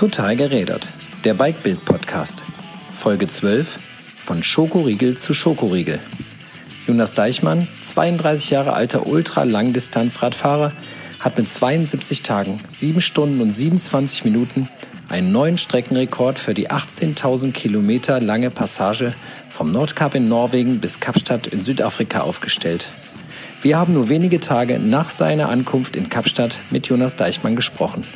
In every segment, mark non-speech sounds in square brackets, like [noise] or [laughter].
Total gerädert. Der Bikebild Podcast. Folge 12 von Schokoriegel zu Schokoriegel. Jonas Deichmann, 32 Jahre alter Ultra-Langdistanz-Radfahrer, hat mit 72 Tagen, 7 Stunden und 27 Minuten einen neuen Streckenrekord für die 18.000 Kilometer lange Passage vom Nordkap in Norwegen bis Kapstadt in Südafrika aufgestellt. Wir haben nur wenige Tage nach seiner Ankunft in Kapstadt mit Jonas Deichmann gesprochen.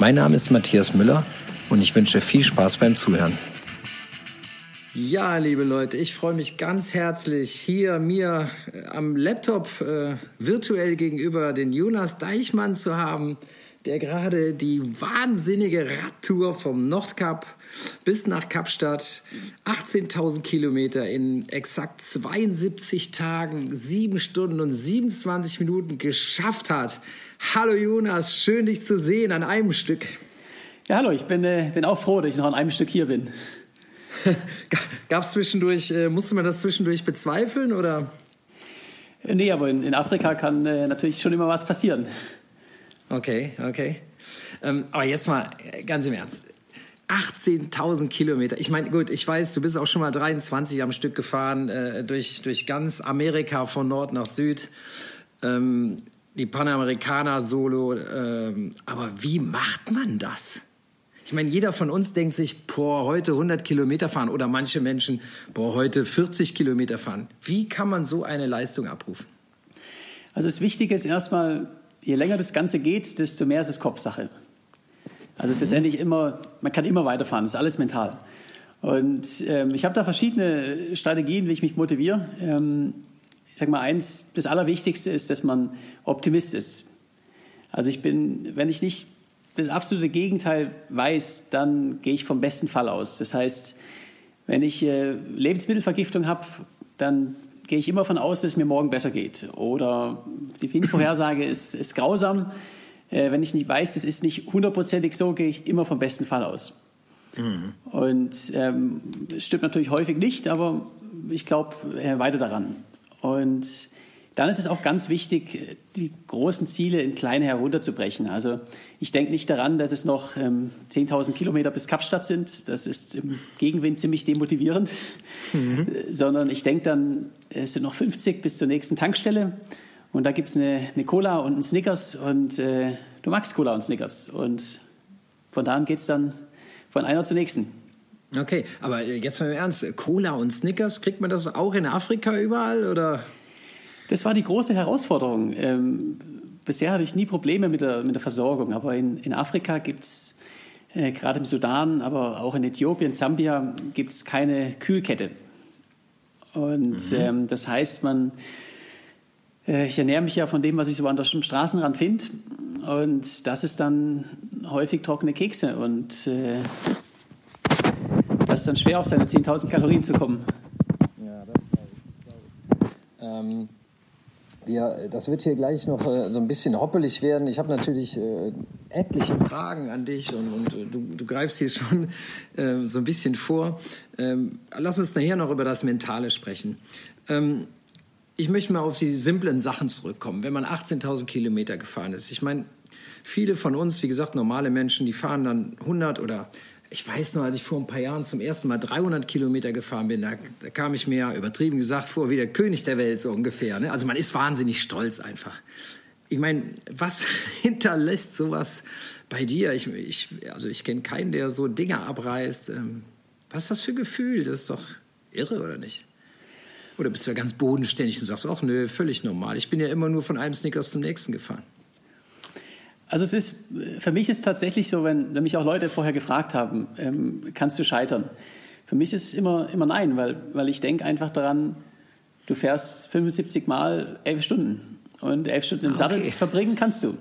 Mein Name ist Matthias Müller und ich wünsche viel Spaß beim Zuhören. Ja, liebe Leute, ich freue mich ganz herzlich, hier mir äh, am Laptop äh, virtuell gegenüber den Jonas Deichmann zu haben, der gerade die wahnsinnige Radtour vom Nordkap bis nach Kapstadt 18.000 Kilometer in exakt 72 Tagen, 7 Stunden und 27 Minuten geschafft hat. Hallo Jonas, schön dich zu sehen an einem Stück. Ja, hallo, ich bin, äh, bin auch froh, dass ich noch an einem Stück hier bin. [laughs] Gab es zwischendurch, äh, musste man das zwischendurch bezweifeln oder? Äh, nee, aber in, in Afrika kann äh, natürlich schon immer was passieren. Okay, okay. Ähm, aber jetzt mal äh, ganz im Ernst. 18.000 Kilometer. Ich meine, gut, ich weiß, du bist auch schon mal 23 am Stück gefahren, äh, durch, durch ganz Amerika von Nord nach Süd. Ähm, die Panamerikaner Solo. Ähm, aber wie macht man das? Ich meine, jeder von uns denkt sich, boah, heute 100 Kilometer fahren oder manche Menschen, boah, heute 40 Kilometer fahren. Wie kann man so eine Leistung abrufen? Also das Wichtige ist erstmal, je länger das Ganze geht, desto mehr ist es Kopfsache. Also es ist letztendlich immer, man kann immer weiterfahren, das ist alles mental. Und ähm, ich habe da verschiedene Strategien, wie ich mich motiviere. Ähm, ich sage mal eins, das Allerwichtigste ist, dass man Optimist ist. Also ich bin, wenn ich nicht das absolute Gegenteil weiß, dann gehe ich vom besten Fall aus. Das heißt, wenn ich äh, Lebensmittelvergiftung habe, dann gehe ich immer davon aus, dass es mir morgen besser geht. Oder die Vorhersage ist, ist grausam äh, wenn ich nicht weiß, es ist nicht hundertprozentig so, gehe ich immer vom besten Fall aus. Mhm. Und ähm, stimmt natürlich häufig nicht, aber ich glaube äh, weiter daran. Und dann ist es auch ganz wichtig, die großen Ziele in kleine herunterzubrechen. Also ich denke nicht daran, dass es noch ähm, 10.000 Kilometer bis Kapstadt sind. Das ist im Gegenwind ziemlich demotivierend. Mhm. Sondern ich denke dann, es sind noch 50 bis zur nächsten Tankstelle. Und da gibt es eine, eine, Cola und einen Snickers und äh, du magst Cola und Snickers. Und von da an geht es dann von einer zur nächsten. Okay, aber jetzt mal im Ernst, Cola und Snickers, kriegt man das auch in Afrika überall oder? Das war die große Herausforderung. Ähm, bisher hatte ich nie Probleme mit der, mit der Versorgung, aber in, in Afrika gibt es, äh, gerade im Sudan, aber auch in Äthiopien, Sambia, gibt es keine Kühlkette. Und mhm. ähm, das heißt, man äh, ich ernähre mich ja von dem, was ich so an der Straßenrand finde. Und das ist dann häufig trockene Kekse. Und äh, das ist dann schwer, auf seine 10.000 Kalorien zu kommen. Ja, das. Ähm, ja, das wird hier gleich noch äh, so ein bisschen hoppelig werden. Ich habe natürlich äh, etliche Fragen an dich und, und äh, du, du, greifst hier schon äh, so ein bisschen vor. Ähm, lass uns nachher noch über das Mentale sprechen. Ähm, ich möchte mal auf die simplen Sachen zurückkommen. Wenn man 18.000 Kilometer gefahren ist, ich meine, viele von uns, wie gesagt, normale Menschen, die fahren dann 100 oder ich weiß nur, als ich vor ein paar Jahren zum ersten Mal 300 Kilometer gefahren bin, da, da kam ich mir übertrieben gesagt vor wie der König der Welt so ungefähr. Ne? Also man ist wahnsinnig stolz einfach. Ich meine, was [laughs] hinterlässt sowas bei dir? Ich, ich, also ich kenne keinen, der so Dinge abreißt. Ähm, was ist das für ein Gefühl? Das ist doch irre, oder nicht? Oder bist du ja ganz bodenständig und sagst, ach nö, völlig normal. Ich bin ja immer nur von einem Snickers zum nächsten gefahren. Also es ist, für mich ist tatsächlich so, wenn, wenn mich auch Leute vorher gefragt haben, ähm, kannst du scheitern? Für mich ist es immer, immer nein, weil, weil ich denke einfach daran, du fährst 75 Mal elf Stunden und elf Stunden im ah, okay. Sattel verbringen kannst du.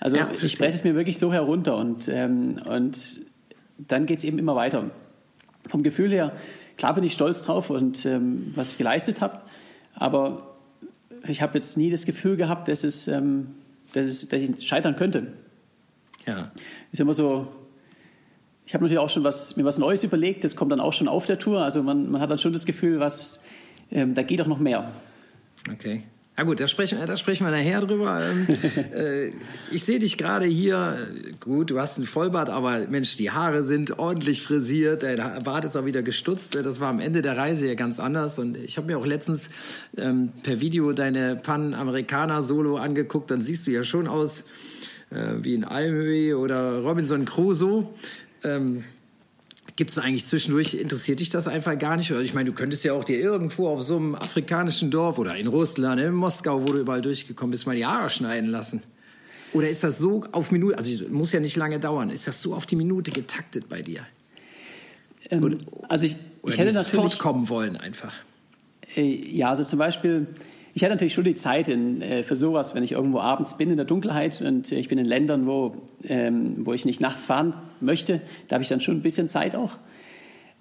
Also ja, ich presse es mir wirklich so herunter und, ähm, und dann geht es eben immer weiter. Vom Gefühl her Klar bin ich stolz drauf und ähm, was ich geleistet habe, aber ich habe jetzt nie das Gefühl gehabt, dass, es, ähm, dass, es, dass ich scheitern könnte. Ja. Ist immer so, ich habe natürlich auch schon was, mir was Neues überlegt, das kommt dann auch schon auf der Tour. Also man, man hat dann schon das Gefühl, was, ähm, da geht auch noch mehr. Okay. Na gut, da sprechen, da sprechen wir nachher drüber. Ähm, [laughs] äh, ich sehe dich gerade hier. Gut, du hast einen Vollbart, aber Mensch, die Haare sind ordentlich frisiert. Der Bart ist auch wieder gestutzt. Das war am Ende der Reise ja ganz anders. Und ich habe mir auch letztens ähm, per Video deine Pan-Amerikaner-Solo angeguckt. Dann siehst du ja schon aus äh, wie ein Almöhi oder Robinson Crusoe. Ähm, Gibt es eigentlich zwischendurch, interessiert dich das einfach gar nicht? Oder ich meine, du könntest ja auch dir irgendwo auf so einem afrikanischen Dorf oder in Russland, in Moskau, wo du überall durchgekommen bist, mal die Haare schneiden lassen. Oder ist das so auf Minute, also muss ja nicht lange dauern, ist das so auf die Minute getaktet bei dir? Ähm, oder, also ich, ich hätte natürlich fortkommen wollen einfach. Äh, ja, also zum Beispiel ich hatte natürlich schon die Zeit in, äh, für sowas, wenn ich irgendwo abends bin in der Dunkelheit und ich bin in Ländern, wo, ähm, wo ich nicht nachts fahren möchte, da habe ich dann schon ein bisschen Zeit auch.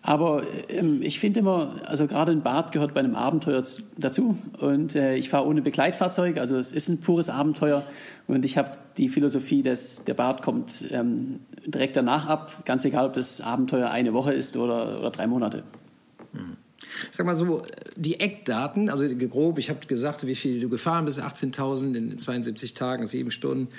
Aber ähm, ich finde immer, also gerade ein Bad gehört bei einem Abenteuer dazu. Und äh, ich fahre ohne Begleitfahrzeug, also es ist ein pures Abenteuer. Und ich habe die Philosophie, dass der Bad kommt ähm, direkt danach ab, ganz egal, ob das Abenteuer eine Woche ist oder, oder drei Monate. Sag mal so, die Eckdaten, also grob, ich habe gesagt, wie viel du gefahren bist, 18.000 in 72 Tagen, sieben Stunden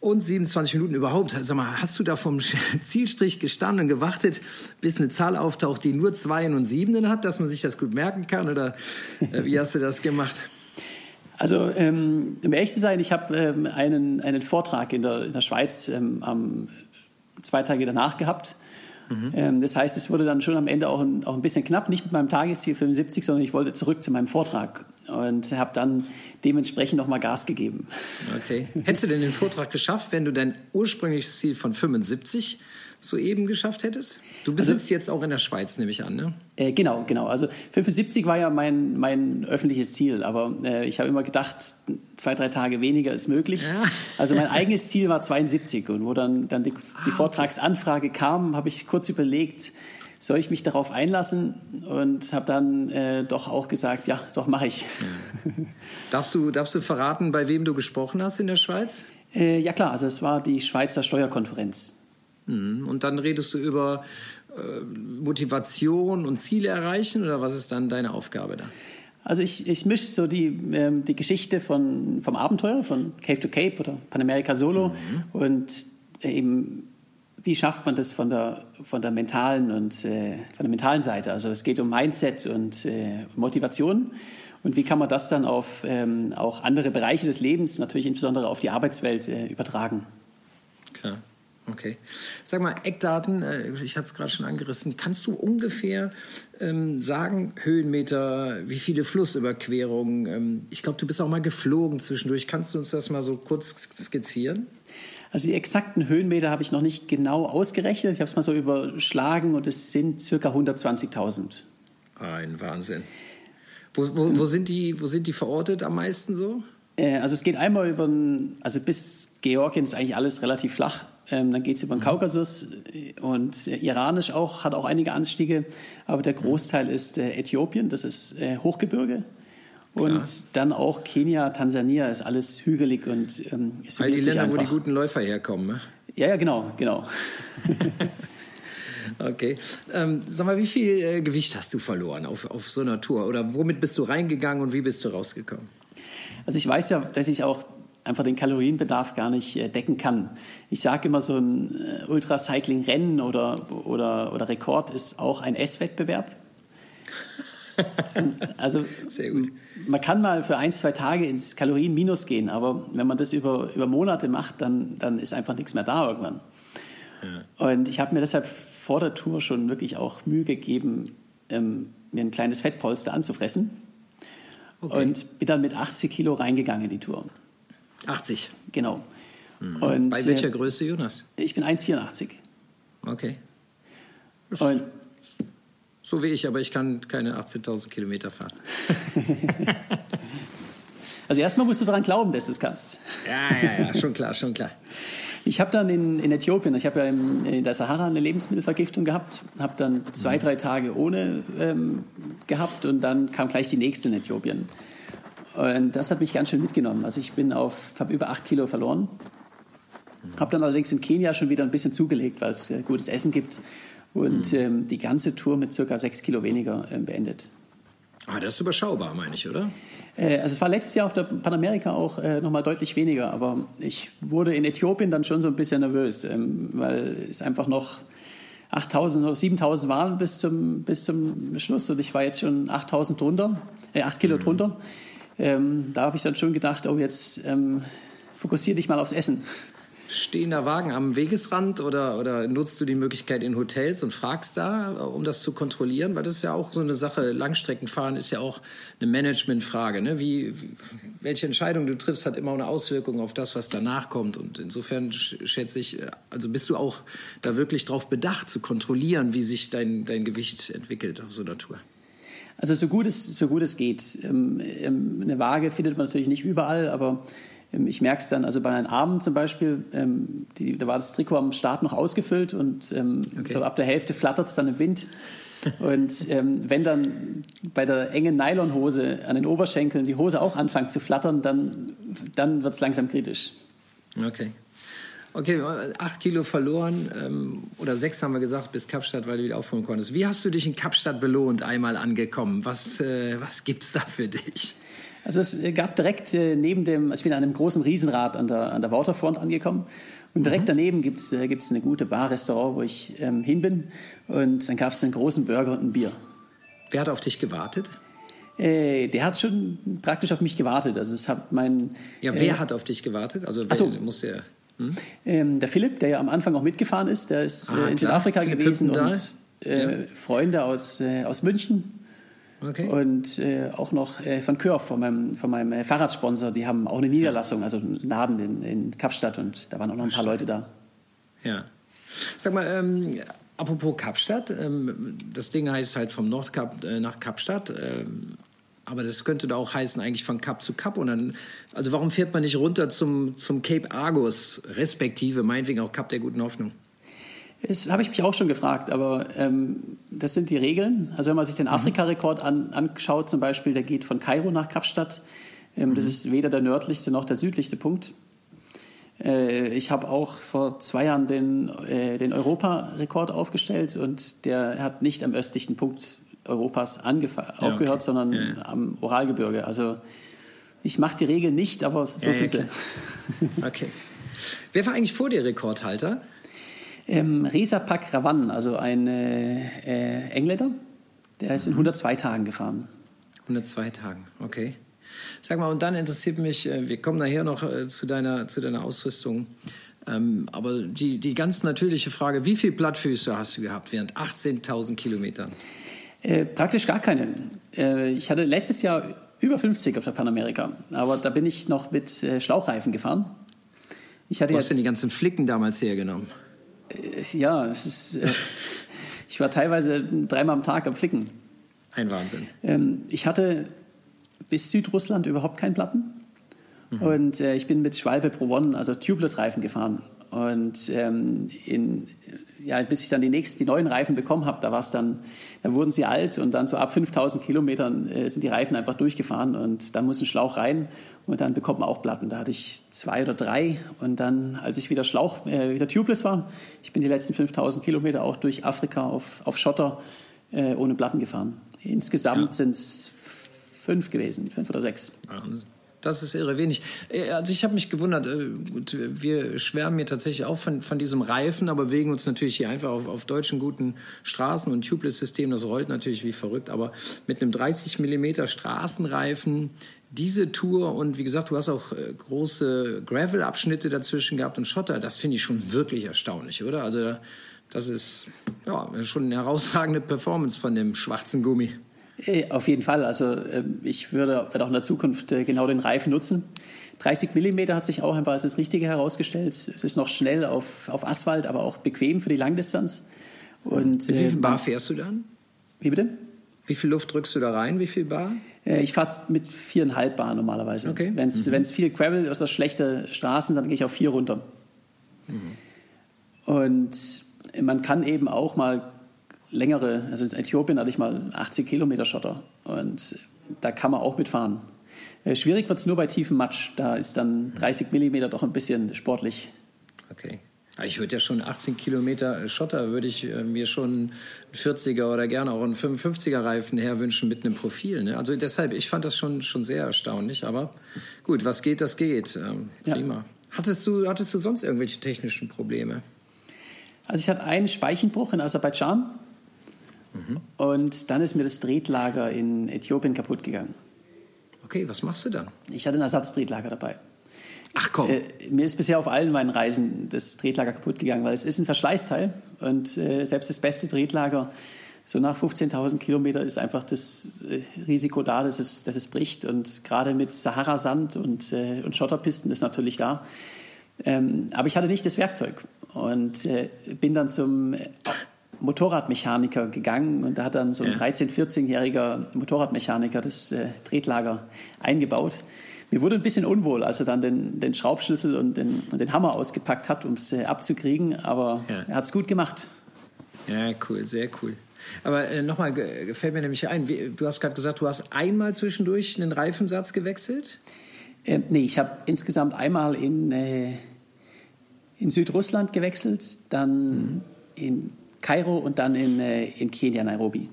und 27 Minuten überhaupt. Sag mal, hast du da vom [laughs] Zielstrich gestanden und gewartet, bis eine Zahl auftaucht, die nur Zweien und Siebenen hat, dass man sich das gut merken kann? Oder äh, wie hast du das gemacht? Also, ähm, um ehrlich zu sein, ich habe ähm, einen, einen Vortrag in der, in der Schweiz ähm, am zwei Tage danach gehabt Mhm. Ähm, das heißt, es wurde dann schon am Ende auch ein, auch ein bisschen knapp, nicht mit meinem Tagesziel 75, sondern ich wollte zurück zu meinem Vortrag und habe dann dementsprechend nochmal Gas gegeben. Okay. Hättest du denn den Vortrag geschafft, wenn du dein ursprüngliches Ziel von 75 soeben geschafft hättest? Du besitzt also, jetzt auch in der Schweiz, nehme ich an, ne? Äh, genau, genau. Also 75 war ja mein, mein öffentliches Ziel, aber äh, ich habe immer gedacht, zwei, drei Tage weniger ist möglich. Ja. Also mein eigenes Ziel war 72 und wo dann, dann die, die ah, Vortragsanfrage okay. kam, habe ich kurz überlegt, soll ich mich darauf einlassen und habe dann äh, doch auch gesagt, ja, doch mache ich. [laughs] Darfst, du, darfst du verraten, bei wem du gesprochen hast in der Schweiz? Äh, ja klar, also es war die Schweizer Steuerkonferenz. Mhm. Und dann redest du über äh, Motivation und Ziele erreichen oder was ist dann deine Aufgabe da? Also ich, ich mische so die, ähm, die Geschichte von, vom Abenteuer, von Cape to Cape oder Panamerika Solo mhm. und eben wie schafft man das von der, von der mentalen und äh, von der mentalen Seite? Also es geht um Mindset und äh, Motivation. Und wie kann man das dann auf ähm, auch andere Bereiche des Lebens, natürlich insbesondere auf die Arbeitswelt, äh, übertragen? Klar. Okay. Sag mal, Eckdaten, äh, ich hatte es gerade schon angerissen. Kannst du ungefähr ähm, sagen, Höhenmeter, wie viele Flussüberquerungen? Ähm, ich glaube, du bist auch mal geflogen zwischendurch. Kannst du uns das mal so kurz skizzieren? Also die exakten Höhenmeter habe ich noch nicht genau ausgerechnet. Ich habe es mal so überschlagen und es sind circa 120.000. Ein Wahnsinn. Wo, wo, wo, sind die, wo sind die verortet am meisten so? Äh, also es geht einmal über, also bis Georgien ist eigentlich alles relativ flach. Ähm, dann geht es über den mhm. Kaukasus und äh, iranisch auch, hat auch einige Anstiege. Aber der Großteil ist äh, Äthiopien, das ist äh, Hochgebirge. Und Klar. dann auch Kenia, Tansania ist alles hügelig und ähm, All die Länder, wo die guten Läufer herkommen. Ne? Ja, ja, genau, genau. [laughs] okay. Ähm, sag mal, wie viel äh, Gewicht hast du verloren auf, auf so einer Tour? Oder womit bist du reingegangen und wie bist du rausgekommen? Also ich weiß ja, dass ich auch einfach den Kalorienbedarf gar nicht äh, decken kann. Ich sage immer, so ein äh, Ultracycling-Rennen oder, oder, oder Rekord ist auch ein Esswettbewerb. Also Sehr gut. man kann mal für ein, zwei Tage ins Kalorienminus gehen, aber wenn man das über, über Monate macht, dann, dann ist einfach nichts mehr da irgendwann. Ja. Und ich habe mir deshalb vor der Tour schon wirklich auch Mühe gegeben, ähm, mir ein kleines Fettpolster anzufressen. Okay. Und bin dann mit 80 Kilo reingegangen in die Tour. 80. Genau. Mhm. Und, Bei welcher äh, Größe, Jonas? Ich bin 1,84. Okay. Und, so wie ich, aber ich kann keine 18.000 Kilometer fahren. [laughs] also erstmal musst du daran glauben, dass du es kannst. Ja, ja, ja, schon klar, schon klar. Ich habe dann in, in, Äthiopien, ich habe ja in, in, der Sahara eine Lebensmittelvergiftung gehabt, habe dann zwei, drei Tage ohne ähm, gehabt und dann kam gleich die nächste in Äthiopien. Und das hat mich ganz schön mitgenommen. Also ich bin auf, habe über acht Kilo verloren. Habe dann allerdings in Kenia schon wieder ein bisschen zugelegt, weil es äh, gutes Essen gibt. Und mhm. ähm, die ganze Tour mit circa sechs Kilo weniger äh, beendet. Ah, das ist überschaubar, meine ich, oder? Äh, also es war letztes Jahr auf der Panamerika auch äh, nochmal deutlich weniger, aber ich wurde in Äthiopien dann schon so ein bisschen nervös, ähm, weil es einfach noch 8000 oder 7000 waren bis zum, bis zum Schluss und ich war jetzt schon 8000 drunter, äh, 8 Kilo mhm. drunter. Ähm, da habe ich dann schon gedacht, oh jetzt ähm, fokussiere dich mal aufs Essen stehender Wagen am Wegesrand oder, oder nutzt du die Möglichkeit in Hotels und fragst da, um das zu kontrollieren? Weil das ist ja auch so eine Sache, Langstreckenfahren ist ja auch eine Managementfrage. Ne? Wie, welche Entscheidung du triffst, hat immer eine Auswirkung auf das, was danach kommt. Und insofern schätze ich, also bist du auch da wirklich darauf bedacht, zu kontrollieren, wie sich dein, dein Gewicht entwickelt auf so einer Tour? Also so gut es, so gut es geht. Ähm, ähm, eine Waage findet man natürlich nicht überall, aber ich merke es dann, also bei meinen Armen zum Beispiel, ähm, die, da war das Trikot am Start noch ausgefüllt und ähm, okay. so ab der Hälfte flattert es dann im Wind. Und ähm, wenn dann bei der engen Nylonhose an den Oberschenkeln die Hose auch anfängt zu flattern, dann, dann wird es langsam kritisch. Okay. Okay, acht Kilo verloren ähm, oder sechs haben wir gesagt bis Kapstadt, weil du wieder aufholen konntest. Wie hast du dich in Kapstadt belohnt, einmal angekommen? Was, äh, was gibt es da für dich? Also es gab direkt äh, neben dem, ich bin an einem großen Riesenrad an der, an der Waterfront angekommen und direkt mhm. daneben gibt es äh, gibt's eine gute Bar, Restaurant, wo ich ähm, hin bin und dann gab es einen großen Burger und ein Bier. Wer hat auf dich gewartet? Äh, der hat schon praktisch auf mich gewartet. Also es hat mein. Ja, wer äh, hat auf dich gewartet? Also wer, so. muss der. Hm? Ähm, der Philipp, der ja am Anfang auch mitgefahren ist, der ist ah, äh, in Südafrika gewesen und äh, ja. Freunde aus, aus München Okay. Und äh, auch noch äh, von Kürf, von meinem, von meinem äh, Fahrradsponsor, die haben auch eine Niederlassung, also einen Laden in, in Kapstadt und da waren auch noch ein paar Leute da. Ja. Sag mal, ähm, apropos Kapstadt, ähm, das Ding heißt halt vom Nordkap äh, nach Kapstadt. Ähm, aber das könnte da auch heißen, eigentlich von Kap zu Kap. Und dann, also warum fährt man nicht runter zum, zum Cape Argus, respektive meinetwegen auch Kap der guten Hoffnung? Das habe ich mich auch schon gefragt, aber ähm, das sind die Regeln. Also wenn man sich den mhm. Afrika-Rekord an, anschaut, zum Beispiel, der geht von Kairo nach Kapstadt. Ähm, mhm. Das ist weder der nördlichste noch der südlichste Punkt. Äh, ich habe auch vor zwei Jahren den, äh, den Europarekord aufgestellt und der hat nicht am östlichen Punkt Europas ja, aufgehört, okay. sondern ja, ja. am Oralgebirge. Also ich mache die Regeln nicht, aber so sind sie. Okay. Wer war eigentlich vor dir Rekordhalter? Ähm, Reza Pakravan, also ein äh, Engländer, der ist in 102 mhm. Tagen gefahren. 102 Tagen, okay. Sag mal, und dann interessiert mich, äh, wir kommen nachher noch äh, zu, deiner, zu deiner Ausrüstung, ähm, aber die, die ganz natürliche Frage, wie viele Blattfüße hast du gehabt während 18.000 Kilometern? Äh, praktisch gar keine. Äh, ich hatte letztes Jahr über 50 auf der Panamerika, aber da bin ich noch mit äh, Schlauchreifen gefahren. Ich hatte Wo hast du denn die ganzen Flicken damals hergenommen? Äh, ja, es ist, äh, ich war teilweise dreimal am Tag am Flicken. Ein Wahnsinn. Ähm, ich hatte bis Südrussland überhaupt keinen Platten. Mhm. Und äh, ich bin mit Schwalbe Pro One, also Tubeless-Reifen gefahren. Und ähm, in, ja, bis ich dann die nächsten, die neuen Reifen bekommen habe, da war es dann, da wurden sie alt und dann so ab 5000 Kilometern äh, sind die Reifen einfach durchgefahren und dann muss ein Schlauch rein und dann bekommt man auch Platten. Da hatte ich zwei oder drei und dann, als ich wieder Schlauch, äh, wieder tubeless war, ich bin die letzten 5000 Kilometer auch durch Afrika auf, auf Schotter äh, ohne Platten gefahren. Insgesamt ja. sind es fünf gewesen, fünf oder sechs. Wahnsinn. Das ist irre wenig. Äh, also ich habe mich gewundert, äh, wir schwärmen hier tatsächlich auch von, von diesem Reifen, aber bewegen uns natürlich hier einfach auf, auf deutschen guten Straßen und Tubeless-System, das rollt natürlich wie verrückt, aber mit einem 30 Millimeter Straßenreifen diese Tour und wie gesagt, du hast auch äh, große Gravel-Abschnitte dazwischen gehabt und Schotter, das finde ich schon wirklich erstaunlich, oder? Also das ist ja schon eine herausragende Performance von dem schwarzen Gummi. Äh, auf jeden Fall. Also ähm, ich würde, werde auch in der Zukunft äh, genau den Reifen nutzen. 30 Millimeter hat sich auch einfach als das Richtige herausgestellt. Es ist noch schnell auf, auf Asphalt, aber auch bequem für die Langdistanz. Und, Mit wie viel ähm, Bar fährst du dann? Wie bitte? Wie viel Luft drückst du da rein? Wie viel Bar? Äh, ich fahre mit viereinhalb Bar normalerweise. Okay. Wenn es mhm. viel Gravel ist, das schlechte Straßen, dann gehe ich auf vier runter. Mhm. Und man kann eben auch mal längere, also in Äthiopien hatte ich mal 80 Kilometer Schotter und da kann man auch mitfahren. Äh, schwierig wird es nur bei tiefem Matsch, da ist dann 30 Millimeter doch ein bisschen sportlich. Okay. Ich würde ja schon 18 Kilometer Schotter, würde ich äh, mir schon einen 40er oder gerne auch einen 55er Reifen herwünschen mit einem Profil. Ne? Also deshalb, ich fand das schon, schon sehr erstaunlich. Aber gut, was geht, das geht. Ähm, prima. Ja. Hattest, du, hattest du sonst irgendwelche technischen Probleme? Also ich hatte einen Speichenbruch in Aserbaidschan. Mhm. Und dann ist mir das Tretlager in Äthiopien kaputt gegangen. Okay, was machst du dann? Ich hatte ein Ersatztretlager dabei. Ach komm. Äh, mir ist bisher auf allen meinen Reisen das Tretlager kaputt gegangen, weil es ist ein Verschleißteil und äh, selbst das beste Tretlager so nach 15.000 Kilometern ist einfach das äh, Risiko da, dass es, dass es bricht. Und gerade mit Sahara-Sand und, äh, und Schotterpisten ist natürlich da. Ähm, aber ich hatte nicht das Werkzeug und äh, bin dann zum Motorradmechaniker gegangen und da hat dann so ein ja. 13-, 14-jähriger Motorradmechaniker das äh, Tretlager eingebaut. Mir wurde ein bisschen unwohl, als er dann den, den Schraubschlüssel und den, und den Hammer ausgepackt hat, um es äh, abzukriegen, aber ja. er hat es gut gemacht. Ja, cool, sehr cool. Aber äh, nochmal, gefällt mir nämlich ein, wie, du hast gerade gesagt, du hast einmal zwischendurch einen Reifensatz gewechselt? Äh, nee, ich habe insgesamt einmal in, äh, in Südrussland gewechselt, dann mhm. in Kairo und dann in, äh, in Kenia, Nairobi.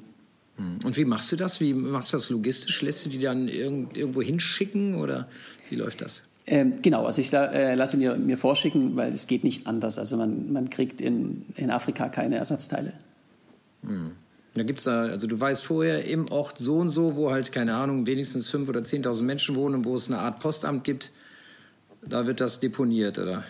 Hm. Und wie machst du das? Wie machst du das logistisch? Lässt du die dann irgend, irgendwo hinschicken oder wie läuft das? Ähm, genau, also ich äh, lasse mir, mir vorschicken, weil es geht nicht anders. Also man, man kriegt in, in Afrika keine Ersatzteile. Hm. Da gibt's da, also du weißt vorher im Ort so und so, wo halt, keine Ahnung, wenigstens 5.000 oder 10.000 Menschen wohnen und wo es eine Art Postamt gibt, da wird das deponiert, oder?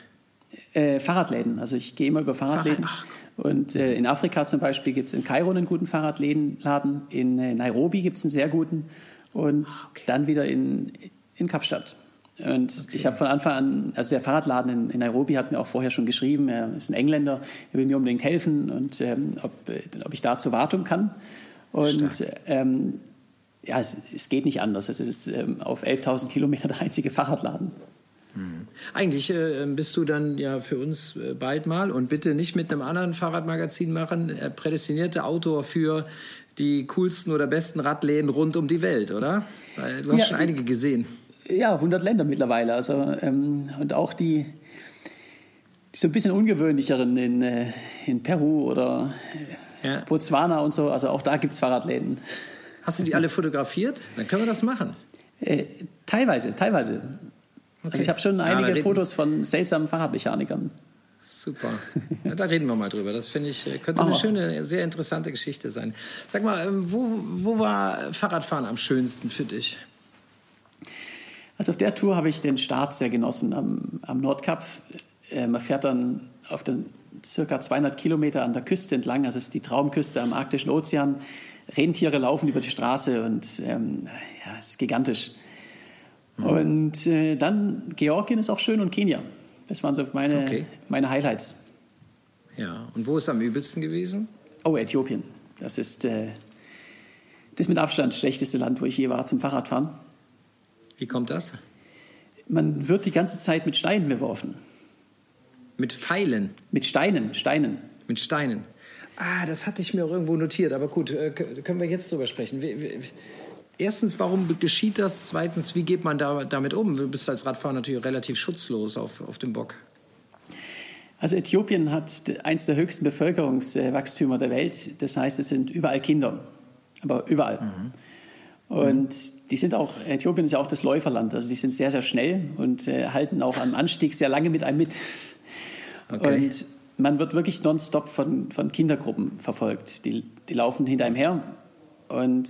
Äh, Fahrradläden. Also ich gehe immer über Fahrradläden. Fahrrad, und äh, in Afrika zum Beispiel gibt es in Kairo einen guten Fahrradladen, in äh, Nairobi gibt es einen sehr guten und ah, okay. dann wieder in, in Kapstadt. Und okay. ich habe von Anfang an, also der Fahrradladen in, in, Nairobi hat mir auch vorher schon geschrieben, er ist ein Engländer, er will mir unbedingt helfen und ähm, ob, äh, ob ich da zur Wartung kann. Und ähm, ja, es, es, geht nicht anders. Es ist ähm, auf 11.000 Kilometer der einzige Fahrradladen. Hm. Eigentlich äh, bist du dann ja für uns äh, bald mal und bitte nicht mit einem anderen Fahrradmagazin machen, äh, prädestinierte Autor für die coolsten oder besten Radläden rund um die Welt, oder? Weil du hast ja, schon einige gesehen. Ja, 100 Länder mittlerweile. Also, ähm, und auch die, die so ein bisschen ungewöhnlicheren in, äh, in Peru oder äh, ja. Botswana und so. Also auch da gibt es Fahrradläden. Hast du die alle fotografiert? Dann können wir das machen. Äh, teilweise, teilweise. Okay. Also ich habe schon einige ja, Fotos von seltsamen Fahrradmechanikern. Super. Ja, da reden wir mal drüber. Das finde ich, äh, könnte eine schöne, sehr interessante Geschichte sein. Sag mal, ähm, wo, wo war Fahrradfahren am schönsten für dich? Also auf der Tour habe ich den Start sehr genossen am, am Nordkap. Äh, man fährt dann auf den circa 200 Kilometer an der Küste entlang. Also es ist die Traumküste am Arktischen Ozean. Rentiere laufen über die Straße und ähm, ja, es ist gigantisch. Mhm. Und äh, dann Georgien ist auch schön und Kenia. Das waren so meine, okay. meine Highlights. Ja, und wo ist am übelsten gewesen? Oh, Äthiopien. Das ist äh, das mit Abstand schlechteste Land, wo ich je war zum Fahrradfahren. Wie kommt das? Man wird die ganze Zeit mit Steinen beworfen. Mit Pfeilen? Mit Steinen, Steinen. Mit Steinen. Ah, das hatte ich mir auch irgendwo notiert. Aber gut, äh, können wir jetzt drüber sprechen. Wie, wie, erstens, warum geschieht das? Zweitens, wie geht man da, damit um? Du bist als Radfahrer natürlich relativ schutzlos auf, auf dem Bock. Also Äthiopien hat eins der höchsten Bevölkerungswachstümer der Welt. Das heißt, es sind überall Kinder, aber überall. Mhm. Und die sind auch, Äthiopien ist ja auch das Läuferland, also die sind sehr, sehr schnell und äh, halten auch am Anstieg sehr lange mit einem mit. Okay. Und man wird wirklich nonstop von, von Kindergruppen verfolgt. Die, die laufen hinter einem her und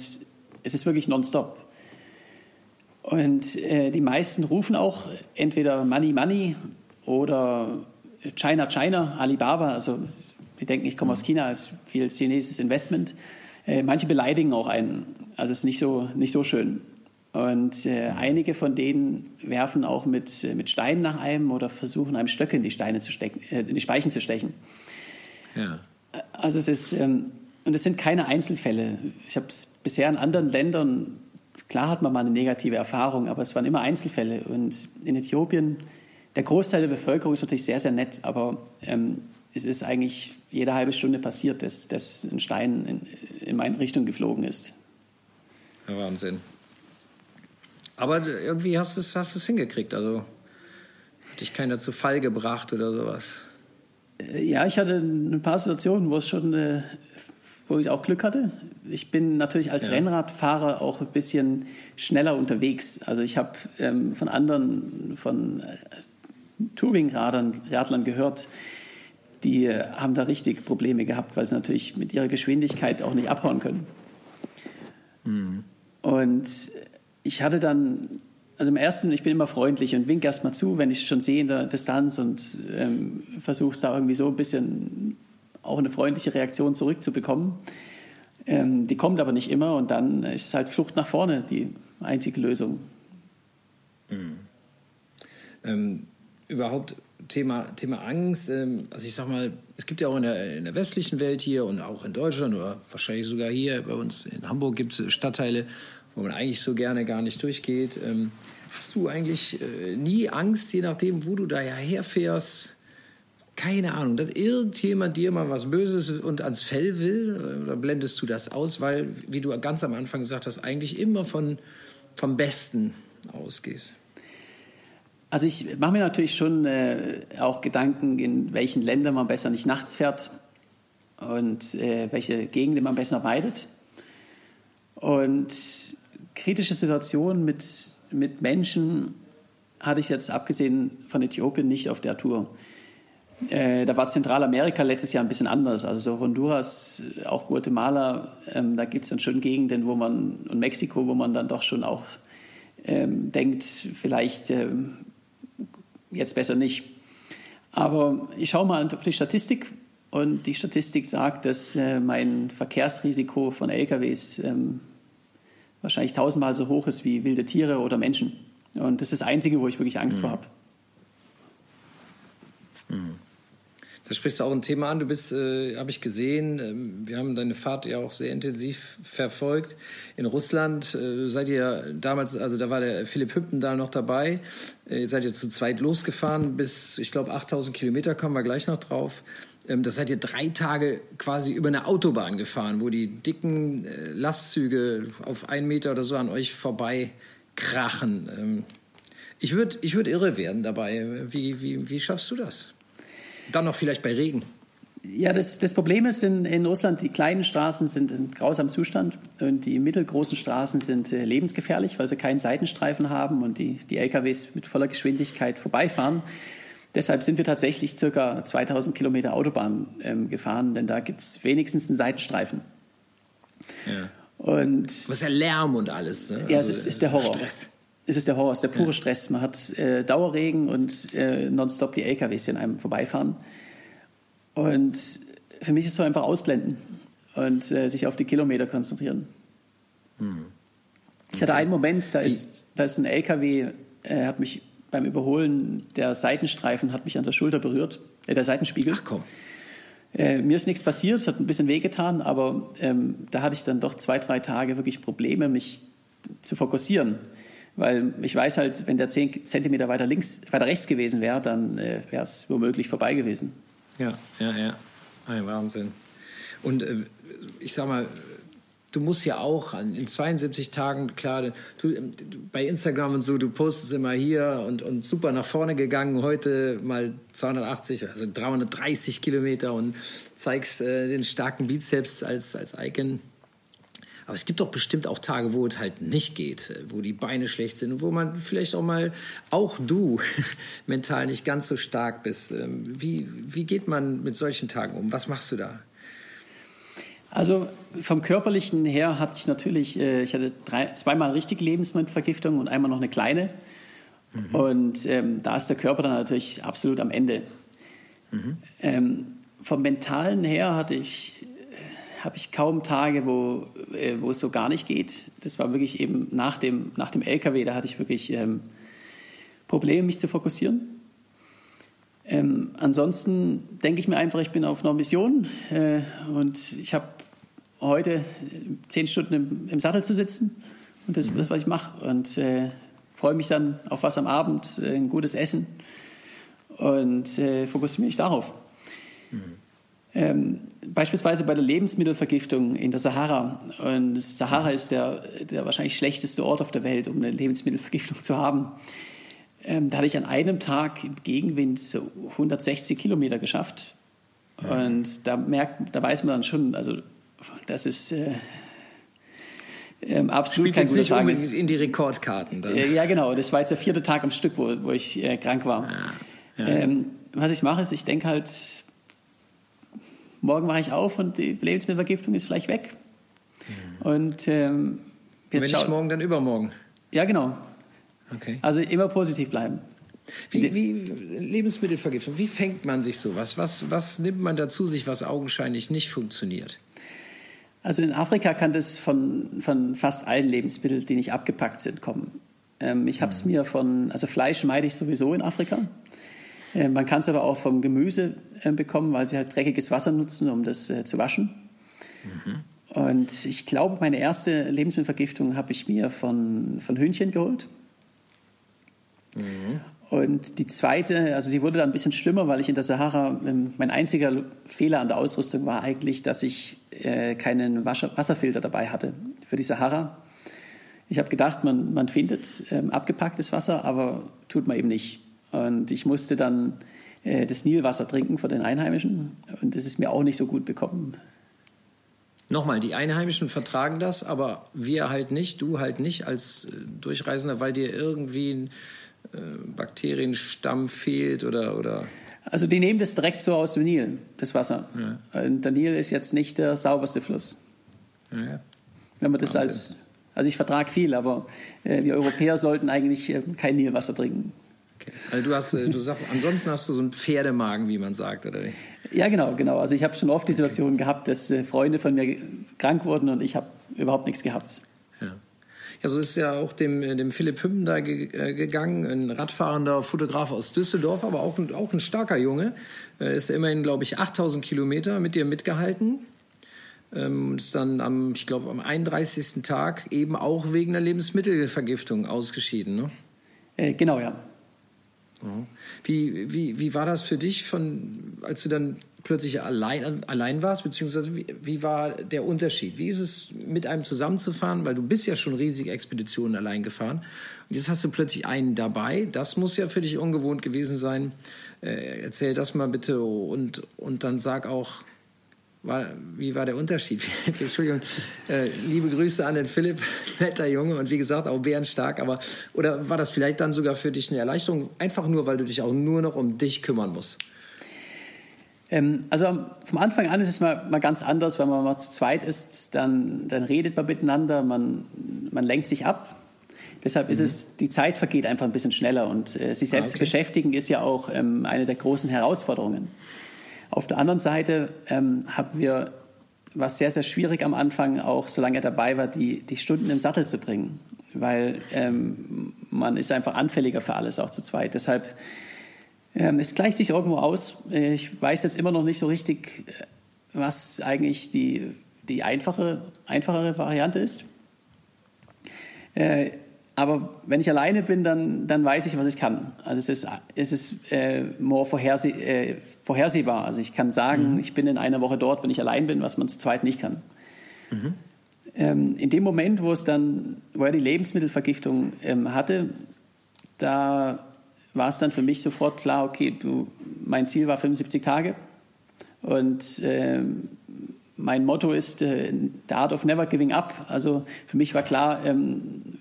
es ist wirklich nonstop. Und äh, die meisten rufen auch entweder Money, Money oder China, China, Alibaba. Also wir denken, ich komme aus China, ist viel chinesisches Investment. Äh, manche beleidigen auch einen. Also es ist nicht so, nicht so schön. Und äh, einige von denen werfen auch mit, äh, mit Steinen nach einem oder versuchen einem Stöcke in die Steine zu stecken, äh, in die Speichen zu stechen. Ja. Also es ist ähm, und es sind keine Einzelfälle. Ich habe es bisher in anderen Ländern, klar hat man mal eine negative Erfahrung, aber es waren immer Einzelfälle. Und in Äthiopien, der Großteil der Bevölkerung ist natürlich sehr, sehr nett, aber ähm, es ist eigentlich jede halbe Stunde passiert, dass, dass ein Stein in, in meine Richtung geflogen ist. Ja, Wahnsinn. Aber irgendwie hast du es hast hingekriegt. Also hat dich keiner zu Fall gebracht oder sowas. Äh, ja, ich hatte ein paar Situationen, wo es schon, äh, wo ich auch Glück hatte. Ich bin natürlich als ja. Rennradfahrer auch ein bisschen schneller unterwegs. Also ich habe ähm, von anderen, von äh, Touring-Radlern gehört, die haben da richtig Probleme gehabt, weil sie natürlich mit ihrer Geschwindigkeit auch nicht abhauen können. Mhm. Und ich hatte dann, also im ersten, ich bin immer freundlich und wink erstmal zu, wenn ich schon sehe in der Distanz und ähm, versuche es da irgendwie so ein bisschen auch eine freundliche Reaktion zurückzubekommen. Ähm, die kommt aber nicht immer und dann ist halt Flucht nach vorne die einzige Lösung. Mhm. Ähm, überhaupt Thema, Thema Angst, ähm, also ich sag mal, es gibt ja auch in der, in der, westlichen Welt hier und auch in Deutschland oder wahrscheinlich sogar hier bei uns in Hamburg gibt es Stadtteile, wo man eigentlich so gerne gar nicht durchgeht. Ähm, hast du eigentlich äh, nie Angst, je nachdem, wo du da ja herfährst, keine Ahnung, dass irgendjemand dir mal was Böses und ans Fell will? Oder blendest du das aus, weil, wie du ganz am Anfang gesagt hast, eigentlich immer von, vom Besten ausgehst? Also ich mache mir natürlich schon äh, auch Gedanken, in welchen Ländern man besser nicht nachts fährt und äh, welche Gegenden man besser meidet. Und kritische Situationen mit, mit Menschen hatte ich jetzt abgesehen von Äthiopien nicht auf der Tour. Äh, da war Zentralamerika letztes Jahr ein bisschen anders. Also so Honduras, auch Guatemala, ähm, da gibt es dann schon Gegenden, wo man, und Mexiko, wo man dann doch schon auch ähm, denkt, vielleicht ähm, jetzt besser nicht. Aber ich schaue mal auf die Statistik und die Statistik sagt, dass äh, mein Verkehrsrisiko von LKWs ähm, wahrscheinlich tausendmal so hoch ist wie wilde Tiere oder Menschen. Und das ist das Einzige, wo ich wirklich Angst mhm. vor habe. Da sprichst du auch ein Thema an. Du bist, äh, habe ich gesehen, äh, wir haben deine Fahrt ja auch sehr intensiv verfolgt. In Russland äh, seid ihr damals, also da war der Philipp Hüppendahl noch dabei. Äh, ihr seid ihr zu zweit losgefahren bis, ich glaube, 8000 Kilometer, kommen wir gleich noch drauf. Ähm, das seid ihr drei Tage quasi über eine Autobahn gefahren, wo die dicken äh, Lastzüge auf einen Meter oder so an euch vorbei krachen. Ähm, ich würde ich würd irre werden dabei. Wie, wie, wie schaffst du das? Dann noch vielleicht bei Regen. Ja, das, das Problem ist in, in Russland, die kleinen Straßen sind in grausamem Zustand und die mittelgroßen Straßen sind äh, lebensgefährlich, weil sie keinen Seitenstreifen haben und die, die LKWs mit voller Geschwindigkeit vorbeifahren. Deshalb sind wir tatsächlich circa 2000 Kilometer Autobahn ähm, gefahren, denn da gibt es wenigstens einen Seitenstreifen. Ja. Und Was ist ja Lärm und alles. Ne? Ja, also, es ist, ist der Horror. Stress ist es der Horror, es ist der pure ja. Stress. Man hat äh, Dauerregen und äh, nonstop die LKWs, die an einem vorbeifahren. Und für mich ist es so einfach ausblenden und äh, sich auf die Kilometer konzentrieren. Hm. Ich hatte einen Moment, da ist, da ist ein LKW, äh, hat mich beim Überholen der Seitenstreifen hat mich an der Schulter berührt, äh, der Seitenspiegel. Ach komm. Äh, mir ist nichts passiert, es hat ein bisschen wehgetan, aber ähm, da hatte ich dann doch zwei, drei Tage wirklich Probleme, mich zu fokussieren. Weil ich weiß halt, wenn der 10 Zentimeter weiter links, weiter rechts gewesen wäre, dann äh, wäre es womöglich vorbei gewesen. Ja, ja, ja. Ein Wahnsinn. Und äh, ich sag mal, du musst ja auch in 72 Tagen, klar, du, bei Instagram und so, du postest immer hier und, und super nach vorne gegangen, heute mal 280, also 330 Kilometer und zeigst äh, den starken Bizeps als, als Icon. Aber es gibt doch bestimmt auch Tage, wo es halt nicht geht, wo die Beine schlecht sind und wo man vielleicht auch mal, auch du, [laughs] mental nicht ganz so stark bist. Ähm, wie, wie geht man mit solchen Tagen um? Was machst du da? Also vom körperlichen her hatte ich natürlich, äh, ich hatte drei, zweimal richtig Lebensmittelvergiftung und einmal noch eine kleine. Mhm. Und ähm, da ist der Körper dann natürlich absolut am Ende. Mhm. Ähm, vom mentalen her hatte ich habe ich kaum Tage, wo, äh, wo es so gar nicht geht. Das war wirklich eben nach dem, nach dem LKW, da hatte ich wirklich ähm, Probleme, mich zu fokussieren. Ähm, ansonsten denke ich mir einfach, ich bin auf einer Mission äh, und ich habe heute äh, zehn Stunden im, im, Sattel zu sitzen und das ist das, was ich mache. Und äh, freue mich dann auf was am Abend, äh, ein gutes Essen und äh, fokussiere mich darauf. Mhm. Ähm, beispielsweise bei der Lebensmittelvergiftung in der Sahara. Und Sahara ist der, der wahrscheinlich schlechteste Ort auf der Welt, um eine Lebensmittelvergiftung zu haben. Ähm, da hatte ich an einem Tag im Gegenwind so 160 Kilometer geschafft. Und da merkt, da weiß man dann schon, also das ist äh, ähm, absolut Spielt kein guter nicht Tag. in die Rekordkarten. Dann. äh, ja, genau. Das war jetzt der vierte Tag am Stück, wo, wo ich äh, krank war. Ähm, was ich mache, ist, ich denke halt, morgen wache ich auf und die Lebensmittelvergiftung ist vielleicht weg. Und ähm, Wenn jetzt nicht schau- morgen, dann übermorgen. Ja, genau. Okay. Also immer positiv bleiben. Wie, wie Lebensmittelvergiftung, wie fängt man sich sowas? Was, was nimmt man da zu sich, was augenscheinlich nicht funktioniert? Also in Afrika kann das von, von fast allen Lebensmitteln, die nicht abgepackt sind, kommen. Ähm, ich habe es mir von, also Fleisch meide ich sowieso in Afrika. Ähm, man kann es aber auch vom Gemüse äh, bekommen, weil sie halt dreckiges Wasser nutzen, um das äh, zu waschen. Und ich glaube, meine erste Lebensmittelvergiftung habe ich mir von, von Hühnchen geholt. Und die zweite, also die wurde dann ein bisschen schlimmer, weil ich in der Sahara, ähm, mein einziger Fehler an der Ausrüstung war eigentlich, dass ich äh, keinen Wasser, Wasserfilter dabei hatte für die Sahara. Ich habe gedacht, man, man findet ähm, abgepacktes Wasser, aber tut man eben nicht. Und ich musste dann äh, das Nilwasser trinken von den Einheimischen und das ist mir auch nicht so gut bekommen. Nochmal, die Einheimischen vertragen das, aber wir halt nicht, du halt nicht als äh, Durchreisender, weil dir irgendwie ein äh, Bakterienstamm fehlt oder, oder Also die nehmen das direkt so aus dem Nil, das Wasser. Und der Nil ist jetzt nicht der sauberste Fluss. ja. Wenn man das Wahnsinn. als, also ich vertrage viel, aber äh, wir Europäer sollten eigentlich äh, kein Nilwasser trinken. Okay. Also du hast, äh, du sagst, ansonsten hast du so einen Pferdemagen, wie man sagt, oder wie? Ja, genau, genau. Also ich habe schon oft die Situation gehabt, dass äh, Freunde von mir krank wurden und ich habe überhaupt nichts gehabt. Ja. Ja, so ist ja auch dem, äh, dem Philipp Hümmen da ge äh, gegangen, ein radfahrender Fotograf aus Düsseldorf, aber auch ein, auch ein starker Junge. Äh, ist ja immerhin, glaube ich, 8000 Kilometer mit dir mitgehalten. Ähm, und ist dann am, ich glaube, am 31. Tag eben auch wegen einer Lebensmittelvergiftung ausgeschieden. Ne? Äh, genau, ja. Wie, wie, wie war das für dich, von, als du dann plötzlich allein, allein warst? Beziehungsweise wie, wie war der Unterschied? Wie ist es, mit einem zusammenzufahren? Weil du bist ja schon riesige Expeditionen allein gefahren. Und jetzt hast du plötzlich einen dabei. Das muss ja für dich ungewohnt gewesen sein. Äh, erzähl das mal bitte und, und dann sag auch, war, wie war der Unterschied? [laughs] Entschuldigung, äh, liebe Grüße an den Philipp, [laughs] netter Junge und wie gesagt auch bärenstark. Aber oder war das vielleicht dann sogar für dich eine Erleichterung, einfach nur, weil du dich auch nur noch um dich kümmern musst? Ähm, also vom Anfang an ist es mal, mal ganz anders, wenn man mal zu zweit ist, dann, dann redet man miteinander, man, man lenkt sich ab. Deshalb ist es, die Zeit vergeht einfach ein bisschen schneller und äh, sich selbst Ah, zu okay. beschäftigen ist ja auch ähm, eine der großen Herausforderungen. Auf der anderen Seite ähm, haben wir, was sehr, sehr schwierig am Anfang auch, solange er dabei war, die, die Stunden im Sattel zu bringen, weil ähm, man ist einfach anfälliger für alles, auch zu zweit. Deshalb ähm, es gleicht sich irgendwo aus. Ich weiß jetzt immer noch nicht so richtig, äh, was eigentlich die, die einfache, einfachere Variante ist. Äh, aber wenn ich alleine bin, dann, dann weiß ich, was ich kann. Also es ist, es ist äh, more vorherseh äh, vorhersehbar. Also ich kann sagen, ich bin in einer Woche dort, wenn ich allein bin, was man zu zweit nicht kann. Ähm, in dem Moment, wo es dann, wo er die Lebensmittelvergiftung ähm, hatte, da war es dann für mich sofort klar, okay, du, mein Ziel war 75 Tage und ähm, mein Motto ist äh, the art of never giving up. Also für mich war klar, ähm,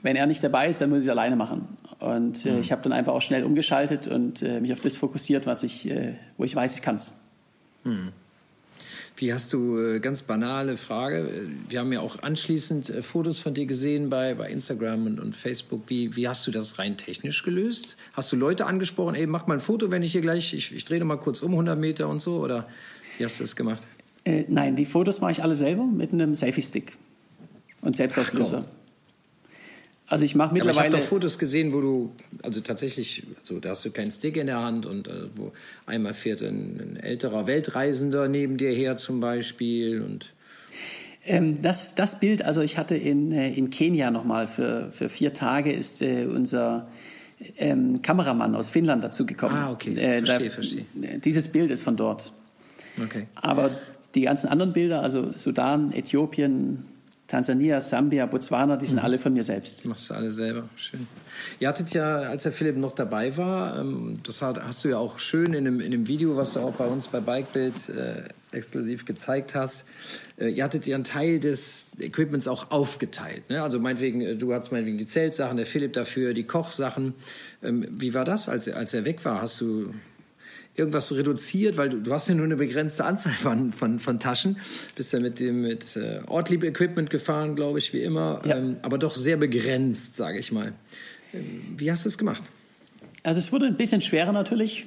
wenn er nicht dabei ist, dann muss ich es alleine machen. Und äh, ich habe dann einfach auch schnell umgeschaltet und äh, mich auf das fokussiert, was ich, äh, wo ich weiß, ich kann es. Wie hast du, äh, ganz banale Frage, äh, wir haben ja auch anschließend äh, Fotos von dir gesehen bei, bei Instagram und, und Facebook. Wie, wie hast du das rein technisch gelöst? Hast du Leute angesprochen, ey, mach mal ein Foto, wenn ich hier gleich, ich, ich drehe mal kurz um 100 Meter und so? Oder wie hast du das gemacht? Nein, die Fotos mache ich alle selber mit einem Selfie-Stick und Selbstauslöser. Ach, also ich mache Aber ich habe mittlerweile... doch Fotos gesehen, wo du, also tatsächlich, also da hast du keinen Stick in der Hand und äh, wo einmal fährt ein, ein älterer Weltreisender neben dir her zum Beispiel und Ähm, das, das Bild, also ich hatte in, äh, in Kenia nochmal für, für vier Tage ist äh, unser ähm, Kameramann aus Finnland dazugekommen. Ah, okay. Äh, Verstehe, verstehe. Dieses Bild ist von dort. okay. Aber die ganzen anderen Bilder, also Sudan, Äthiopien, Tansania, Sambia, Botswana, die sind mhm. alle von mir selbst. Machst du alle selber, schön. Ihr hattet ja, als der Philipp noch dabei war, ähm, das hast du ja auch schön in dem, in dem Video, was du auch bei uns bei Bikebild äh, exklusiv gezeigt hast, äh, ihr hattet ja einen Teil des Equipments auch aufgeteilt. Ne? Also meinetwegen, äh, du hattest meinetwegen die Zeltsachen, der Philipp dafür, die Kochsachen. Ähm, wie war das, als, als er weg war? Hast du irgendwas reduziert, weil du, du hast ja nur eine begrenzte Anzahl von, von, von Taschen. Bist ja mit dem mit äh, Ortlieb-Equipment gefahren, glaube ich, wie immer, ja. ähm, aber doch sehr begrenzt, sage ich mal. Ähm, wie hast du es gemacht? Also es wurde ein bisschen schwerer natürlich,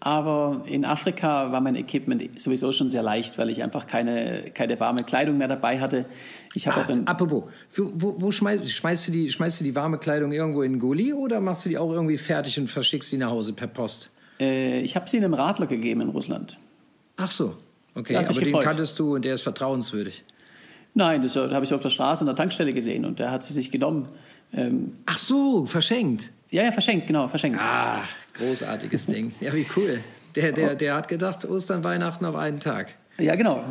aber in Afrika war mein Equipment sowieso schon sehr leicht, weil ich einfach keine, keine warme Kleidung mehr dabei hatte. Ich habe ah, auch in apropos, wo, wo schmeißt, schmeißt, du die, schmeißt du die warme Kleidung irgendwo in den Gully oder machst du die auch irgendwie fertig und verschickst sie nach Hause per Post? Äh, ich habe sie einem Radler gegeben in Russland. Ach so, okay. Aber gefreut. den kanntest du und der ist vertrauenswürdig. Nein, das habe ich auf der Straße an der Tankstelle gesehen und der hat sie sich genommen. Ähm, Ach so, verschenkt. Ja, ja, verschenkt, genau, verschenkt. Ah, großartiges Ding. Ja, wie cool. Der, der, der hat gedacht, Ostern, Weihnachten auf einen Tag. Ja, genau.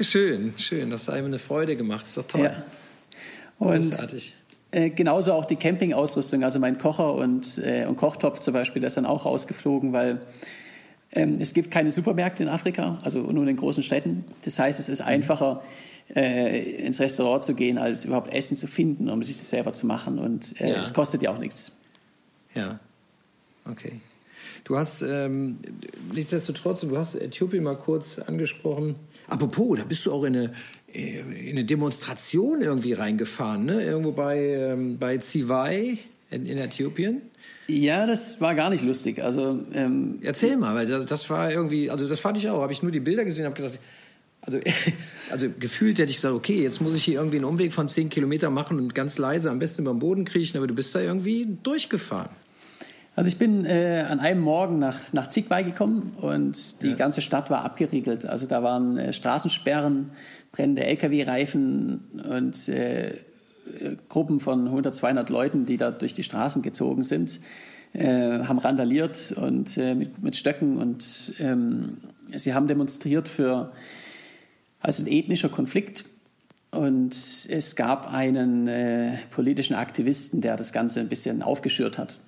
Schön, schön. Das hat einem eine Freude gemacht. Das ist doch toll. Ja. Und Großartig. Äh, genauso auch die Campingausrüstung, also mein Kocher und, äh, und Kochtopf zum Beispiel, der ist dann auch rausgeflogen, weil ähm, es gibt keine Supermärkte in Afrika, also nur in den großen Städten. Das heißt, es ist einfacher, äh, ins Restaurant zu gehen, als überhaupt Essen zu finden, um sich das selber zu machen. Und äh, ja. es kostet ja auch nichts. Ja, okay. Du hast ähm, nichtsdestotrotz, du hast Äthiopien mal kurz angesprochen. Apropos, da bist du auch in eine, in eine Demonstration irgendwie reingefahren, ne? Irgendwo bei, ähm, bei Zivai in, in, Äthiopien. Ja, das war gar nicht lustig. Also ähm, erzähl mal, weil das, das, war irgendwie, also das fand ich auch. Habe ich nur die Bilder gesehen, habe gedacht, also, [laughs] also gefühlt hätte ich gesagt, okay, jetzt muss ich hier irgendwie einen Umweg von zehn Kilometern machen und ganz leise am besten über den Boden kriechen, aber du bist da irgendwie durchgefahren. Also ich bin äh, an einem Morgen nach, nach Zigwai gekommen und die ja. ganze Stadt war abgeriegelt. Also da waren äh, Straßensperren, brennende Lkw-Reifen und äh, Gruppen von 100, 200 Leuten, die da durch die Straßen gezogen sind, äh, haben randaliert und äh, mit, mit Stöcken und ähm, sie haben demonstriert für als ein ethnischer Konflikt. Und es gab einen äh, politischen Aktivisten, der das Ganze ein bisschen aufgeschürt hat.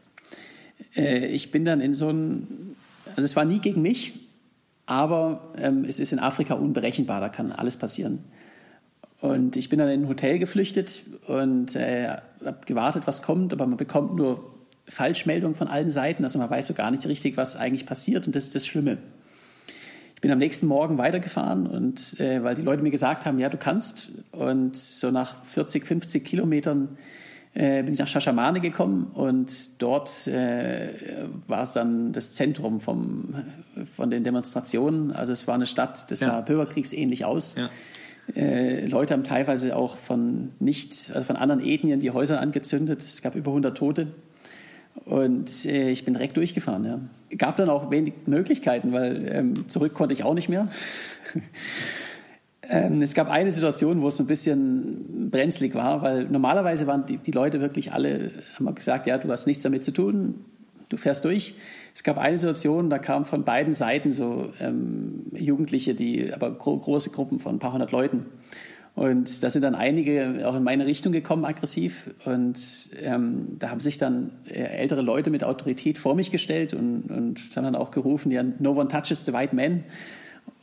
Äh, ich bin dann in so ein, also es war nie gegen mich, aber ähm, es ist in Afrika unberechenbar, da kann alles passieren. Und ich bin dann in ein Hotel geflüchtet und äh, habe gewartet, was kommt, aber man bekommt nur Falschmeldungen von allen Seiten, also man weiß so gar nicht richtig, was eigentlich passiert und das ist das Schlimme. Ich bin am nächsten Morgen weitergefahren und äh, weil die Leute mir gesagt haben, ja, du kannst und so nach 40, 50 Kilometern äh, bin ich nach Shashamane gekommen und dort äh, war es dann das Zentrum vom, von den Demonstrationen. Also es war eine Stadt, das ja. sah bürgerkriegsähnlich aus. Ja. Äh, Leute haben teilweise auch von nicht, also von anderen Ethnien die Häuser angezündet. Es gab über 100 Tote. Und äh, ich bin direkt durchgefahren. Ja. Gab dann auch wenig Möglichkeiten, weil ähm, zurück konnte ich auch nicht mehr. [laughs] Ähm, es gab eine Situation, wo es ein bisschen brenzlig war, weil normalerweise waren die, die Leute wirklich alle, haben gesagt, ja, du hast nichts damit zu tun, du fährst durch. Es gab eine Situation, da kamen von beiden Seiten so ähm, Jugendliche, die aber gro große Gruppen von ein paar hundert Leuten. Und da sind dann einige auch in meine Richtung gekommen, aggressiv. Und ähm, da haben sich dann äh, ältere Leute mit Autorität vor mich gestellt und, und haben dann auch gerufen, ja, no one touches the white man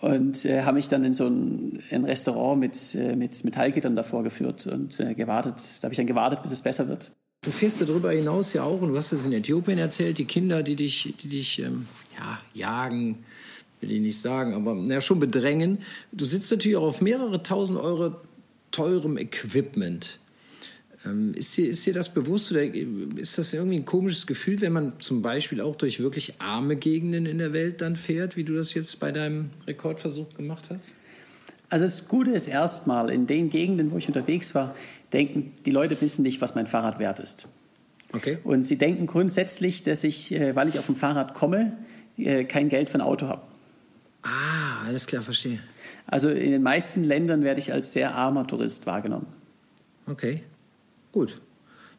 und äh, habe mich dann in so ein, ein Restaurant mit, äh, mit Metallgittern davor geführt und äh, gewartet. Da habe ich dann gewartet, bis es besser wird. Du fährst darüber hinaus ja auch, und du hast es in Äthiopien erzählt, die Kinder, die dich, die dich ähm, ja, jagen, will ich nicht sagen, aber naja, schon bedrängen. Du sitzt natürlich auch auf mehrere tausend Euro teurem Equipment. Ähm, ist, dir, ist dir das bewusst oder ist das irgendwie ein komisches Gefühl, wenn man zum Beispiel auch durch wirklich arme Gegenden in der Welt dann fährt, wie du das jetzt bei deinem Rekordversuch gemacht hast? Also das Gute ist erstmal, in den Gegenden, wo ich unterwegs war, denken die Leute wissen nicht, was mein Fahrrad wert ist. Okay. Und sie denken grundsätzlich, dass ich, äh, weil ich auf dem Fahrrad komme, äh, kein Geld für ein Auto habe. Ah, alles klar, verstehe. Also in den meisten Ländern werde ich als sehr armer Tourist wahrgenommen. Okay. Gut.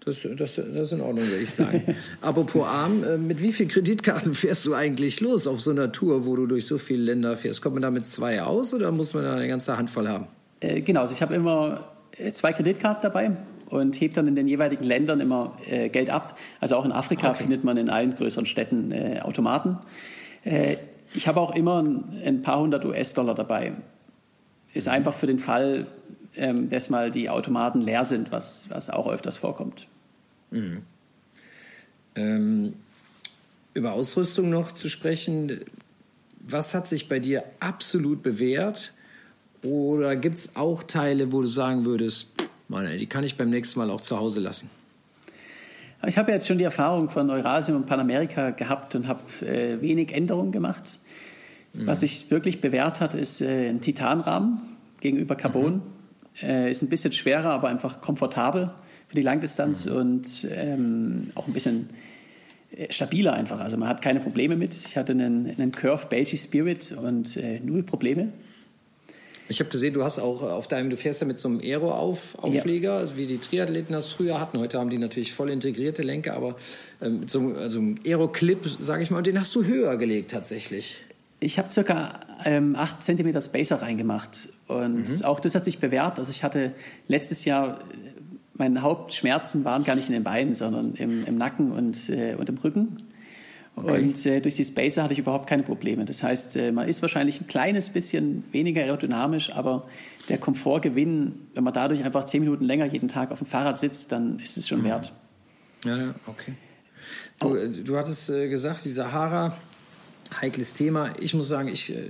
Das, das, das ist in Ordnung, würde ich sagen. [laughs] Apropos arm, äh, mit wie vielen Kreditkarten fährst du eigentlich los auf so einer Tour, wo du durch so viele Länder fährst? Kommt man da mit zwei aus oder muss man da eine ganze Handvoll haben? Äh, genau, also ich habe immer äh, zwei Kreditkarten dabei und hebt dann in den jeweiligen Ländern immer äh, Geld ab. Also auch in Afrika okay. findet man in allen größeren Städten äh, Automaten. Äh, ich habe auch immer ein, ein paar hundert US-Dollar dabei. Ist mhm. einfach für den Fall, ähm, dass mal die Automaten leer sind, was, was auch öfters vorkommt. Mhm. Ähm, über Ausrüstung noch zu sprechen. Was hat sich bei dir absolut bewährt? Oder gibt es auch Teile, wo du sagen würdest, Mann, die kann ich beim nächsten Mal auch zu Hause lassen? Ich habe jetzt schon die Erfahrung von Eurasien und Panamerika gehabt und habe äh, wenig Änderungen gemacht. Mhm. Was sich wirklich bewährt hat, ist äh, ein Titanrahmen gegenüber Carbon. Mhm. Äh, ist ein bisschen schwerer, aber einfach komfortabel für die Langdistanz mhm. und ähm, auch ein bisschen äh, stabiler einfach. Also man hat keine Probleme mit. Ich hatte einen, einen Curve Belgian Spirit und äh, null Probleme. Ich habe gesehen, du hast auch auf deinem, du fährst ja mit so einem Aero-Aufleger, ja. also wie die Triathleten das früher hatten. Heute haben die natürlich voll integrierte Lenker, aber ähm, mit so einem, also einem Aero-Clip, sage ich mal, und den hast du höher gelegt tatsächlich. Ich habe circa ähm, 8 cm Spacer reingemacht und mhm. auch das hat sich bewährt. Also ich hatte letztes Jahr meine Hauptschmerzen waren gar nicht in den Beinen, sondern im, im Nacken und, äh, und im Rücken. Okay. Und äh, durch die Spacer hatte ich überhaupt keine Probleme. Das heißt, äh, man ist wahrscheinlich ein kleines bisschen weniger aerodynamisch, aber der Komfortgewinn, wenn man dadurch einfach zehn Minuten länger jeden Tag auf dem Fahrrad sitzt, dann ist es schon mhm. wert. Ja, ja, okay. Du, äh, du hattest äh, gesagt, die Sahara, heikles Thema. Ich muss sagen, ich äh,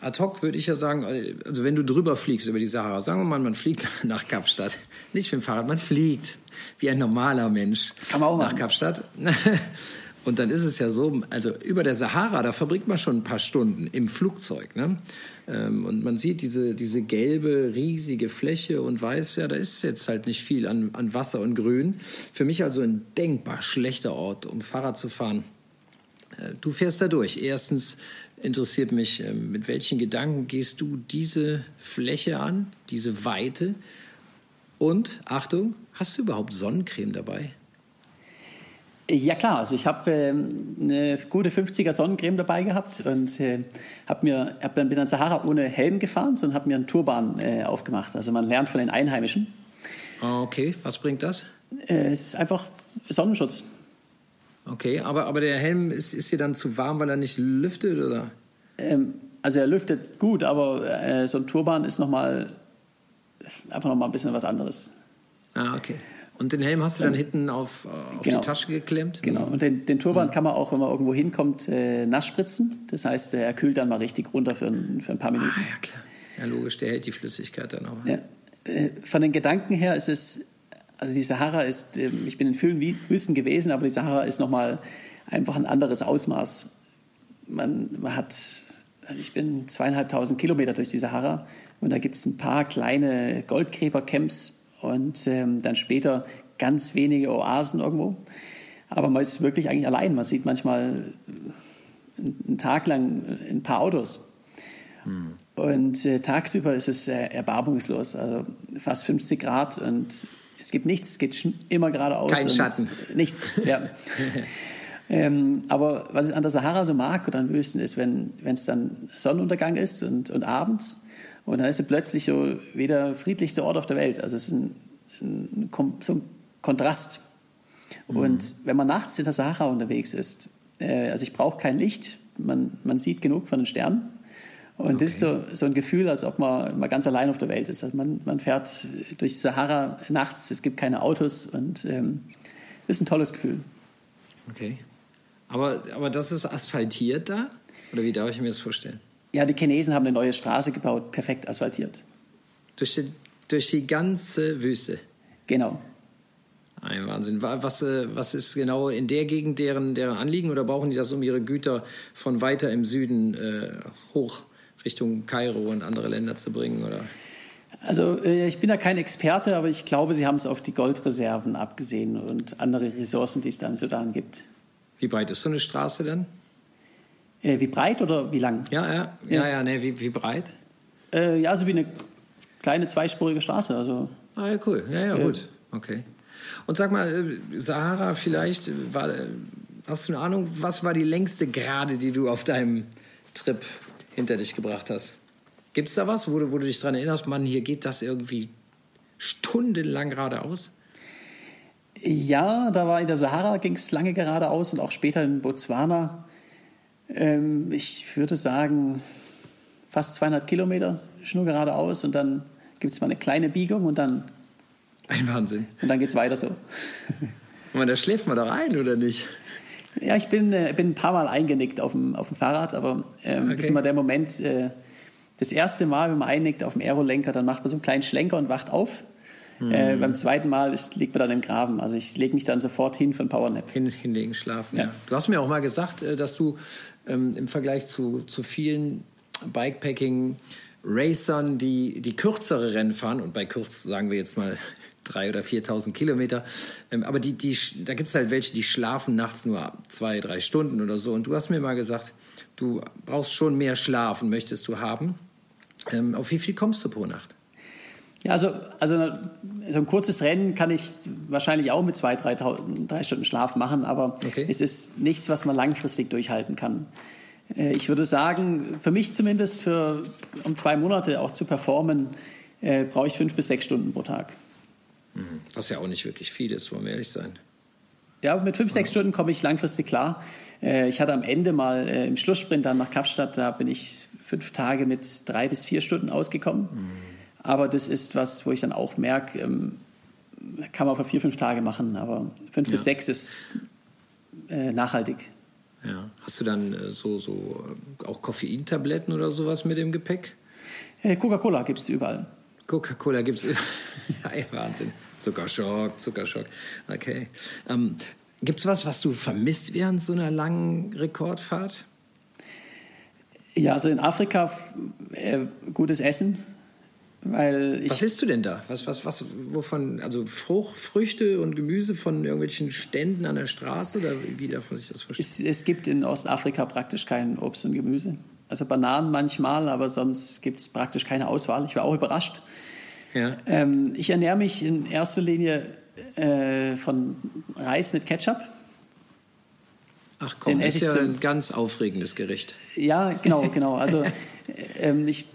ad hoc würde ich ja sagen, also wenn du drüber fliegst über die Sahara, sagen wir mal, man fliegt [laughs] nach Kapstadt, nicht mit dem Fahrrad, man fliegt wie ein normaler Mensch Kann man auch nach Kapstadt. [laughs] Und dann ist es ja so, also über der Sahara, da verbringt man schon ein paar Stunden im Flugzeug. Ne? Ähm, und man sieht diese, diese gelbe, riesige Fläche und weiß, ja, da ist jetzt halt nicht viel an, an Wasser und Grün. Für mich also ein denkbar schlechter Ort, um Fahrrad zu fahren. Äh, du fährst da durch. Erstens interessiert mich, ähm, mit welchen Gedanken gehst du diese Fläche an, diese Weite? Und Achtung, hast du überhaupt Sonnencreme dabei? Ja klar, also ich habe äh, eine gute 50er Sonnencreme dabei gehabt und äh, habe mir hab dann bin dann Sahara ohne Helm gefahren und habe mir einen Turban äh, aufgemacht. Also man lernt von den Einheimischen. Ah, okay, was bringt das? Äh, es ist einfach Sonnenschutz. Okay, aber, aber der Helm ist, ist dir dann zu warm, weil er nicht lüftet oder? Ähm, also er lüftet gut, aber äh, so ein Turban ist noch mal einfach noch mal ein bisschen was anderes. Ah, okay. Und den Helm hast du dann hinten auf, äh, auf genau. die Tasche geklemmt? Genau. Und den, den Turban mhm. kann man auch, wenn man irgendwo hinkommt, äh, nass spritzen. Das heißt, er kühlt dann mal richtig runter für ein, für ein paar Minuten. Ah, ja, klar. Ja, logisch, der hält die Flüssigkeit dann auch. Ja. Äh, von den Gedanken her ist es, also die Sahara ist, äh, ich bin in vielen Wüsten gewesen, aber die Sahara ist nochmal einfach ein anderes Ausmaß. Man, man hat, ich bin zweieinhalbtausend Kilometer durch die Sahara und da gibt es ein paar kleine Goldgräbercamps und ähm, dann später ganz wenige Oasen irgendwo. Aber man ist wirklich eigentlich allein. Man sieht manchmal einen Tag lang ein paar Autos. Hm. Und äh, tagsüber ist es äh, erbarmungslos, also fast 50 Grad und es gibt nichts, es geht immer geradeaus. Kein Schatten. Nichts, ja. [laughs] ähm, aber was ich an der Sahara so mag oder an Wüsten ist, wenn es dann Sonnenuntergang ist und, und abends und dann ist es plötzlich so wie der friedlichste Ort auf der Welt. Also es ist ein, ein, so ein Kontrast. Mhm. Und wenn man nachts in der Sahara unterwegs ist, äh, also ich brauche kein Licht, man, man sieht genug von den Sternen. Und okay. das ist so, so ein Gefühl, als ob man, man ganz allein auf der Welt ist. Also man, man fährt durch die Sahara nachts, es gibt keine Autos und ähm, das ist ein tolles Gefühl. Okay. Aber, aber das ist asphaltiert da? Oder wie darf ich mir das vorstellen? Ja, die Chinesen haben eine neue Straße gebaut, perfekt asphaltiert. Durch die, durch die ganze Wüste? Genau. Ein Wahnsinn. Was, äh, was ist genau in der Gegend deren, deren Anliegen oder brauchen die das, um ihre Güter von weiter im Süden äh, hoch Richtung Kairo und andere Länder zu bringen? Oder? Also äh, ich bin da kein Experte, aber ich glaube, sie haben es auf die Goldreserven abgesehen und andere Ressourcen, die es da im Sudan gibt. Wie breit ist so eine Straße denn? Äh, wie breit oder wie lang? Ja, ja, ja, ja, ja nee, wie, wie breit? Äh, ja, also wie eine kleine zweispurige Straße. Also, ah, ja, cool. Ja, ja, äh, gut. Okay. Und sag mal, äh, Sahara vielleicht, war, hast du eine Ahnung, was war die längste Gerade, die du auf deinem Trip hinter dich gebracht hast? Gibt es da was, wo du, wo du dich daran erinnerst, Mann, hier geht das irgendwie stundenlang geradeaus? Ja, da war in der Sahara ging es lange geradeaus und auch später in Botswana. Ähm, ich würde sagen, fast 200 Kilometer schnur geradeaus und dann gibt es mal eine kleine Biegung und dann. Ein Wahnsinn. Und dann geht es weiter so. [laughs] Und da schläft man doch ein, oder nicht? Ja, ich bin, äh, bin ein paar Mal eingenickt auf dem, auf dem Fahrrad, aber ähm, okay. das ist immer der Moment, äh, das erste Mal, wenn man einnickt auf dem Aerolenker, dann macht man so einen kleinen Schlenker und wacht auf. Mhm. Äh, beim zweiten Mal ist, liegt man dann im Graben. Also ich lege mich dann sofort hin für ein Powernap. Hin, hinlegen, schlafen, ja. ja. Du hast mir auch mal gesagt, äh, dass du ähm, im Vergleich zu, zu vielen Bikepacking Racern, die, die kürzere Rennen fahren, und bei kurz sagen wir jetzt mal [laughs] drei oder 4.000 Kilometer, ähm, aber die, die, da gibt es halt welche, die schlafen nachts nur zwei, drei Stunden oder so. Und du hast mir mal gesagt, du brauchst schon mehr Schlaf und möchtest du haben. Ähm, auf wie viel kommst du pro Nacht? Ja, also, also so ein kurzes Rennen kann ich wahrscheinlich auch mit zwei, drei, drei Stunden Schlaf machen, aber okay. es ist nichts, was man langfristig durchhalten kann. Äh, ich würde sagen, für mich zumindest, für, um zwei Monate auch zu performen, äh, brauche ich fünf bis sechs Stunden pro Tag. Mhm. Was ja auch nicht wirklich viel ist, wollen wir ehrlich sein. Ja, mit fünf, sechs Stunden komme ich langfristig klar. Äh, ich hatte am Ende mal im Schlusssprint dann nach Kapstadt, da bin ich fünf Tage mit drei bis vier Stunden ausgekommen. Mhm. Aber das ist was, wo ich dann auch merke, ähm, kann man für vier, fünf Tage machen, aber fünf ja. bis sechs ist nachhaltig. Ja. Hast du dann äh, so, so äh, auch Koffeintabletten oder sowas mit im Gepäck? Äh, Coca-Cola gibt es überall. Coca-Cola gibt es überall. [laughs] Wahnsinn. Zuckerschock, Zuckerschock. Okay. Ähm, gibt es was, was du vermisst während so einer langen Rekordfahrt? Ja, also in Afrika äh, gutes Essen weil was isst du denn da? Was, was, was, wovon, also Frucht, Früchte und Gemüse von irgendwelchen Ständen an der Straße oder wie darf man sich das vorstellen? Es, es gibt in Ostafrika praktisch kein Obst und Gemüse. Also Bananen manchmal, aber sonst gibt es praktisch keine Auswahl. Ich war auch überrascht. Ja. Ähm, ich ernähre mich in erster Linie äh, von Reis mit Ketchup. Ach komm, das ist ja ein ganz aufregendes Gericht. Ja, genau, genau. Also [laughs] ich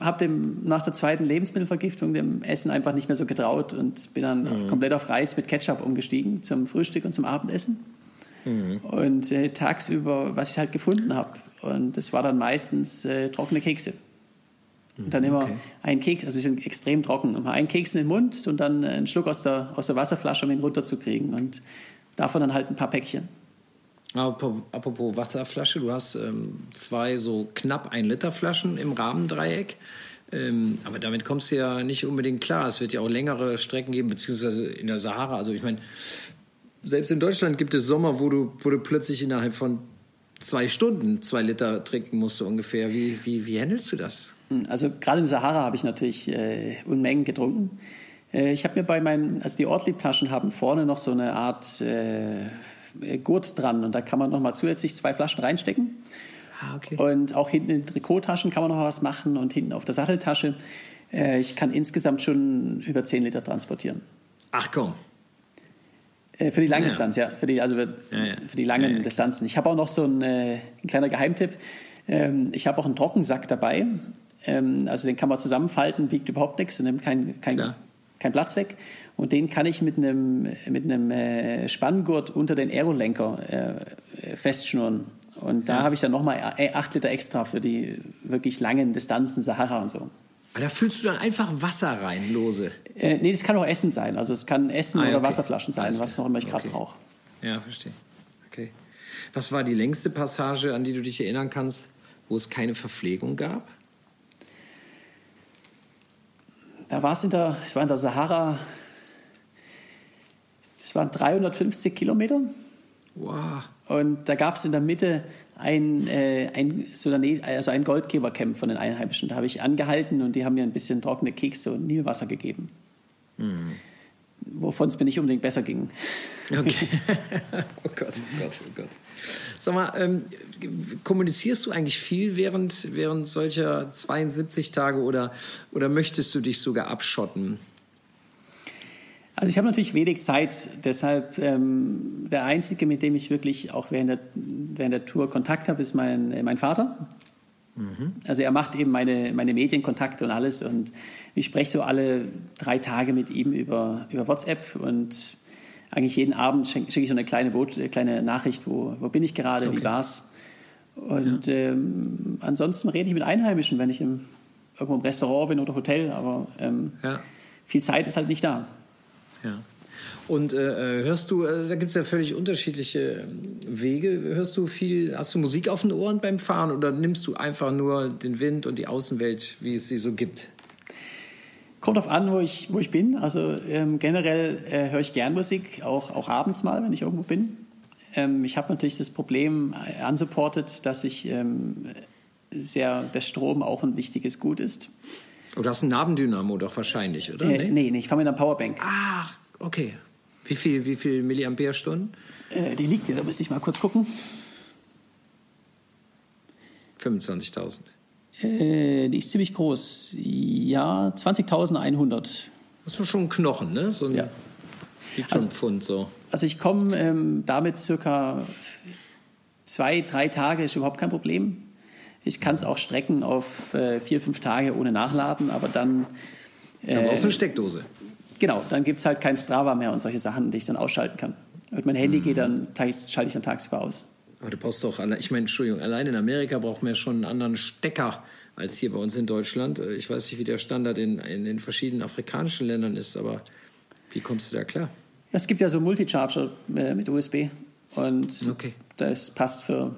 habe nach der zweiten Lebensmittelvergiftung dem Essen einfach nicht mehr so getraut und bin dann mhm. komplett auf Reis mit Ketchup umgestiegen zum Frühstück und zum Abendessen. Mhm. Und äh, tagsüber, was ich halt gefunden habe. Und das war dann meistens äh, trockene Kekse. Und dann immer okay. ein Keks, also sie sind extrem trocken, immer ein Keks in den Mund und dann einen Schluck aus der, aus der Wasserflasche, um ihn runterzukriegen. Und davon dann halt ein paar Päckchen. Apropos Wasserflasche, du hast ähm, zwei so knapp ein Liter Flaschen im Rahmendreieck. Ähm, aber damit kommst du ja nicht unbedingt klar. Es wird ja auch längere Strecken geben, beziehungsweise in der Sahara. Also ich meine, selbst in Deutschland gibt es Sommer, wo du, wo du plötzlich innerhalb von zwei Stunden zwei Liter trinken musst, so ungefähr. Wie, wie, wie handelst du das? Hm, also gerade in der Sahara habe ich natürlich äh, Unmengen getrunken. Äh, ich habe mir bei meinen, also die Ortlieb-Taschen haben vorne noch so eine Art äh, Gurt dran und da kann man nochmal zusätzlich zwei Flaschen reinstecken. Ah, okay. Und auch hinten in den Trikottaschen kann man noch was machen und hinten auf der Satteltasche. Äh, ich kann insgesamt schon über 10 Liter transportieren. Ach komm. Äh, für die Langdistanz, ja. ja. Für die, also für, ja, ja. für die langen Distanzen. Ich habe auch noch so einen, ein kleiner Geheimtipp. Ähm, ich habe auch einen Trockensack dabei. Ähm, also den kann man zusammenfalten, wiegt überhaupt nichts und nimmt kein, kein, kein Platz weg. Und den kann ich mit einem, mit einem äh, Spanngurt unter den Aerolenker äh, festschnurren. Und da ja. habe ich dann nochmal 8 äh, Liter extra für die wirklich langen Distanzen, Sahara und so. Da füllst du dann einfach Wasser rein, lose? Äh, nee, das kann auch Essen sein. Also es kann Essen ah, oder okay. Wasserflaschen sein, Alles was noch immer ich gerade okay. brauche. Ja, verstehe. Okay. Was war die längste Passage, an die du dich erinnern kannst, wo es keine Verpflegung gab? Da war es in der, es war in der Sahara, das waren 350 Kilometer. Wow. Und da gab es in der Mitte ein, äh, ein, also ein Goldgebercamp von den Einheimischen. Da habe ich angehalten und die haben mir ein bisschen trockene Kekse und Nilwasser gegeben. Mhm. Wovon es mir nicht unbedingt besser ging. Okay. [laughs] oh Gott, oh Gott, oh Gott. Sag mal, ähm, kommunizierst du eigentlich viel während, während solcher 72 Tage oder, oder möchtest du dich sogar abschotten? Also ich habe natürlich wenig Zeit, deshalb ähm, der Einzige, mit dem ich wirklich auch während der, während der Tour Kontakt habe, ist mein, äh, mein Vater. Also er macht eben meine, meine Medienkontakte und alles und ich spreche so alle drei Tage mit ihm über, über WhatsApp und eigentlich jeden Abend schicke schick ich so eine kleine, Boot, eine kleine Nachricht, wo, wo bin ich gerade, okay. wie war's. Und ja. ähm, ansonsten rede ich mit Einheimischen, wenn ich im, irgendwo im Restaurant bin oder Hotel, aber ähm, ja. viel Zeit ist halt nicht da. Ja. Und äh, hörst du, äh, da gibt es ja völlig unterschiedliche ähm, Wege. Hörst du viel, hast du Musik auf den Ohren beim Fahren oder nimmst du einfach nur den Wind und die Außenwelt, wie es sie so gibt? Kommt auf an, wo ich, wo ich bin. Also ähm, generell äh, höre ich gern Musik, auch, auch abends mal, wenn ich irgendwo bin. Ähm, ich habe natürlich das Problem äh, unsupported, dass ich ähm, sehr, der Strom auch ein wichtiges Gut ist. Oh, du hast einen Nabendynamo doch wahrscheinlich, oder? Äh, nee, nee, ich fahre mit einer Powerbank. Ach, okay. Wie viel, wie viel Milliampere-Stunden? Äh, die liegt hier, da müsste ich mal kurz gucken. 25.000. Äh, die ist ziemlich groß. Ja, 20.100. Das ist schon ein Knochen, ne? So ein ja. Liegt schon also, Pfund so. Also ich komme ähm, damit circa zwei, drei Tage, ist überhaupt kein Problem. Ich kann es auch strecken auf äh, vier, fünf Tage ohne Nachladen, aber dann. Äh, dann brauchst du eine Steckdose. Genau, dann gibt es halt kein Strava mehr und solche Sachen, die ich dann ausschalten kann. Und mein Handy mhm. geht dann, schalte ich dann tagsüber aus. Aber du brauchst doch, ich meine, Entschuldigung, allein in Amerika braucht man ja schon einen anderen Stecker als hier bei uns in Deutschland. Äh, ich weiß nicht, wie der Standard in, in den verschiedenen afrikanischen Ländern ist, aber wie kommst du da klar? Es gibt ja so Multicharger äh, mit USB und okay. das passt für.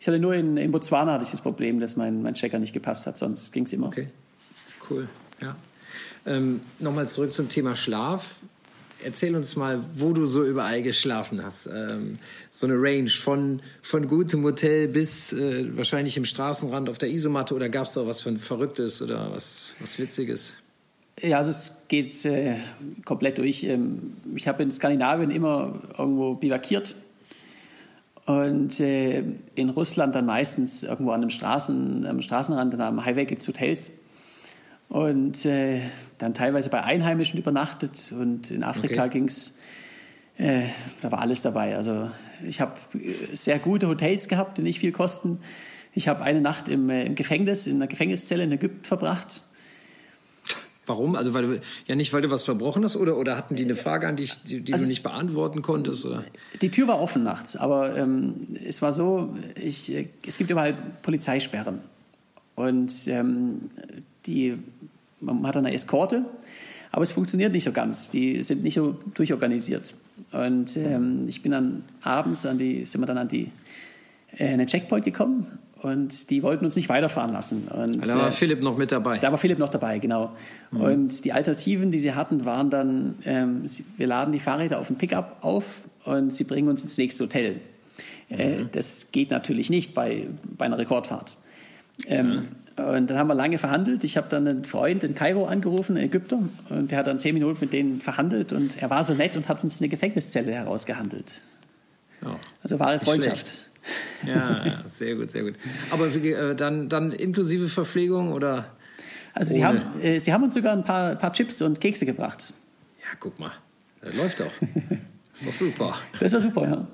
Ich hatte nur in, in Botswana hatte ich das Problem, dass mein, mein Checker nicht gepasst hat, sonst ging es immer. Okay, cool, ja. Ähm, Nochmal zurück zum Thema Schlaf. Erzähl uns mal, wo du so überall geschlafen hast. Ähm, so eine Range von, von gutem Hotel bis äh, wahrscheinlich im Straßenrand auf der Isomatte oder gab es da was ein Verrücktes oder was, was Witziges? Ja, also es geht äh, komplett durch. Ähm, ich habe in Skandinavien immer irgendwo bivakiert und äh, in Russland dann meistens irgendwo an einem Straßen, am Straßenrand, an einem Highway gibt es Hotels und äh, dann teilweise bei Einheimischen übernachtet und in Afrika okay. ging es, äh, da war alles dabei. Also ich habe äh, sehr gute Hotels gehabt, die nicht viel kosten. Ich habe eine Nacht im, äh, im, Gefängnis, in einer Gefängniszelle in Ägypten verbracht. Warum? Also weil du, ja nicht, weil du was verbrochen hast oder, oder hatten die eine Frage an dich, die, die also, du nicht beantworten konntest? Oder? Die Tür war offen nachts, aber ähm, es war so, ich, äh, es gibt überall Polizeisperren. Und ähm, die, man hat eine Eskorte, aber es funktioniert nicht so ganz. Die sind nicht so durchorganisiert. Und ähm, ich bin dann abends an die, sind wir dann an die, äh, einen Checkpoint gekommen und die wollten uns nicht weiterfahren lassen. Und, da war äh, Philipp noch mit dabei. Da war Philipp noch dabei, genau. Mhm. Und die Alternativen, die sie hatten, waren dann, ähm, sie, wir laden die Fahrräder auf ein Pickup auf und sie bringen uns ins nächste Hotel. Äh, mhm. das geht natürlich nicht bei, bei einer Rekordfahrt. Ähm, und dann haben wir lange verhandelt. Ich habe dann einen Freund in Kairo angerufen, einen Ägypter, und der hat dann zehn Minuten mit denen verhandelt und er war so nett und hat uns eine Gefängniszelle herausgehandelt. Oh, also wahre Freundschaft. Ja, ja, sehr gut, sehr gut. Aber äh, dann, dann inklusive Verpflegung oder? Also sie haben, äh, sie haben uns sogar ein paar, paar Chips und Kekse gebracht. Ja, guck mal, das läuft doch. Das [laughs] ist doch super. Das war super, ja.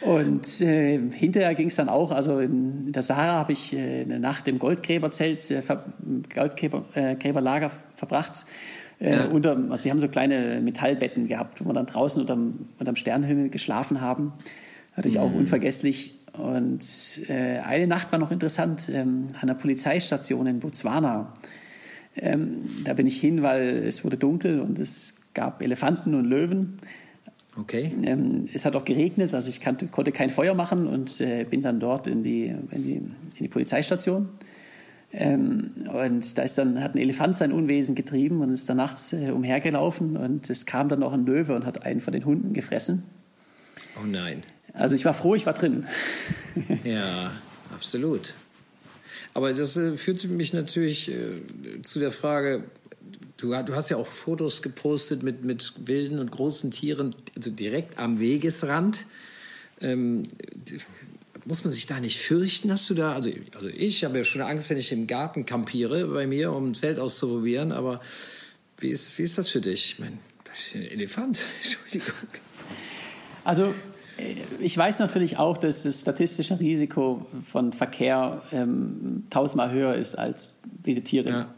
Und äh, hinterher ging es dann auch, also in, in der Sahara habe ich äh, eine Nacht im Goldgräberzelt, äh, Goldgräberlager äh, verbracht. Äh, ja. unter, also die haben so kleine Metallbetten gehabt, wo wir dann draußen unterm, unterm Sternenhimmel geschlafen haben. Natürlich mhm. auch unvergesslich. Und äh, eine Nacht war noch interessant, ähm, an der Polizeistation in Botswana. Ähm, da bin ich hin, weil es wurde dunkel und es gab Elefanten und Löwen. Okay. Ähm, es hat auch geregnet, also ich kannte, konnte kein Feuer machen und äh, bin dann dort in die, in die, in die Polizeistation. Ähm, und da ist dann, hat ein Elefant sein Unwesen getrieben und ist dann nachts äh, umhergelaufen und es kam dann noch ein Löwe und hat einen von den Hunden gefressen. Oh nein. Also ich war froh, ich war drin. [laughs] ja, absolut. Aber das äh, führt mich natürlich äh, zu der Frage, Du, du, hast ja auch Fotos gepostet mit, mit wilden und großen Tieren, also direkt am Wegesrand. Ähm, muss man sich da nicht fürchten? Hast du da, also, also ich habe ja schon Angst, wenn ich im Garten kampiere bei mir, um ein Zelt auszuprobieren, aber wie ist, wie ist das für dich? Ich meine, das ist ein Elefant, [laughs] Entschuldigung. Also Ich weiß natürlich auch, dass das statistische Risiko von Verkehr ähm, tausendmal höher ist als wilde Tiere. Ja.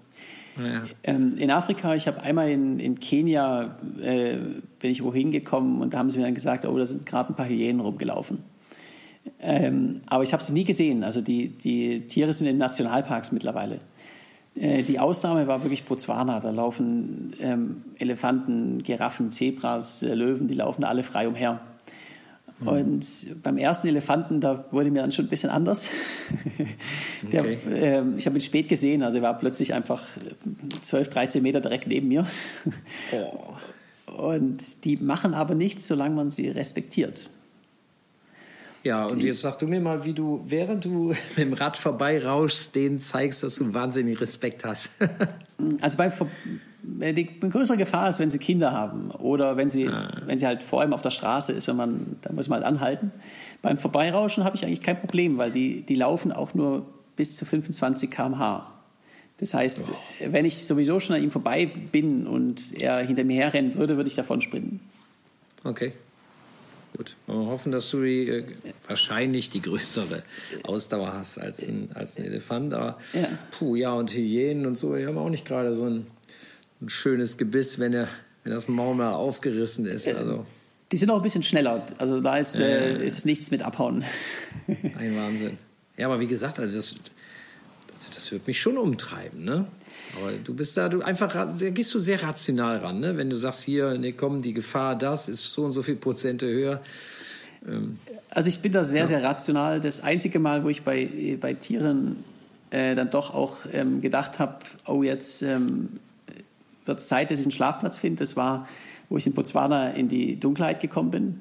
Ähm, in Afrika, ich habe einmal in, in Kenia, äh, bin ich wohin gekommen und da haben sie mir dann gesagt, oh, da sind gerade ein paar Hyänen rumgelaufen. Ähm, aber ich habe sie nie gesehen. Also die, die Tiere sind in Nationalparks mittlerweile. Äh, die Ausnahme war wirklich Botswana. Da laufen ähm, Elefanten, Giraffen, Zebras, äh, Löwen, die laufen alle frei umher. Mhm. Und beim ersten Elefanten, da wurde mir dann schon ein bisschen anders. [laughs] Der, okay. äh, ich habe ihn spät gesehen, also er war plötzlich einfach 12, 13 Meter direkt neben mir. Oh. Und die machen aber nichts, solange man sie respektiert. Ja, und jetzt sag du mir mal, wie du, während du [laughs] mit dem Rad vorbeirauschst, denen zeigst, dass du wahnsinnig Respekt hast. [laughs] also beim die größere Gefahr ist, wenn sie Kinder haben oder wenn sie, ah. wenn sie halt vor allem auf der Straße ist und man, da muss man halt anhalten. Beim Vorbeirauschen habe ich eigentlich kein Problem, weil die, die laufen auch nur bis zu 25 km/h. Das heißt, oh. wenn ich sowieso schon an ihm vorbei bin und er hinter mir herrennen würde, würde ich davon sprinten. Okay. Gut, wir hoffen, dass du die, äh, wahrscheinlich die größere Ausdauer hast als ein, als ein Elefant. Aber ja. puh, ja, und Hyänen und so, die haben auch nicht gerade so ein ein schönes Gebiss, wenn, er, wenn das Maul mal aufgerissen ist. Äh, also. Die sind auch ein bisschen schneller. Also da ist, äh, äh, ist nichts mit abhauen. [laughs] Ein Wahnsinn. Ja, aber wie gesagt, also das, also das wird mich schon umtreiben, ne? Aber du bist da, du einfach, da gehst du sehr rational ran, ne? Wenn du sagst, hier, nee, komm, die Gefahr, das ist so und so viel Prozente höher. Ähm, also ich bin da sehr, ja. sehr rational. Das einzige Mal, wo ich bei, bei Tieren äh, dann doch auch ähm, gedacht habe, oh, jetzt ähm, wird es Zeit, dass ich einen Schlafplatz finde. Das war, wo ich in Botswana in die Dunkelheit gekommen bin.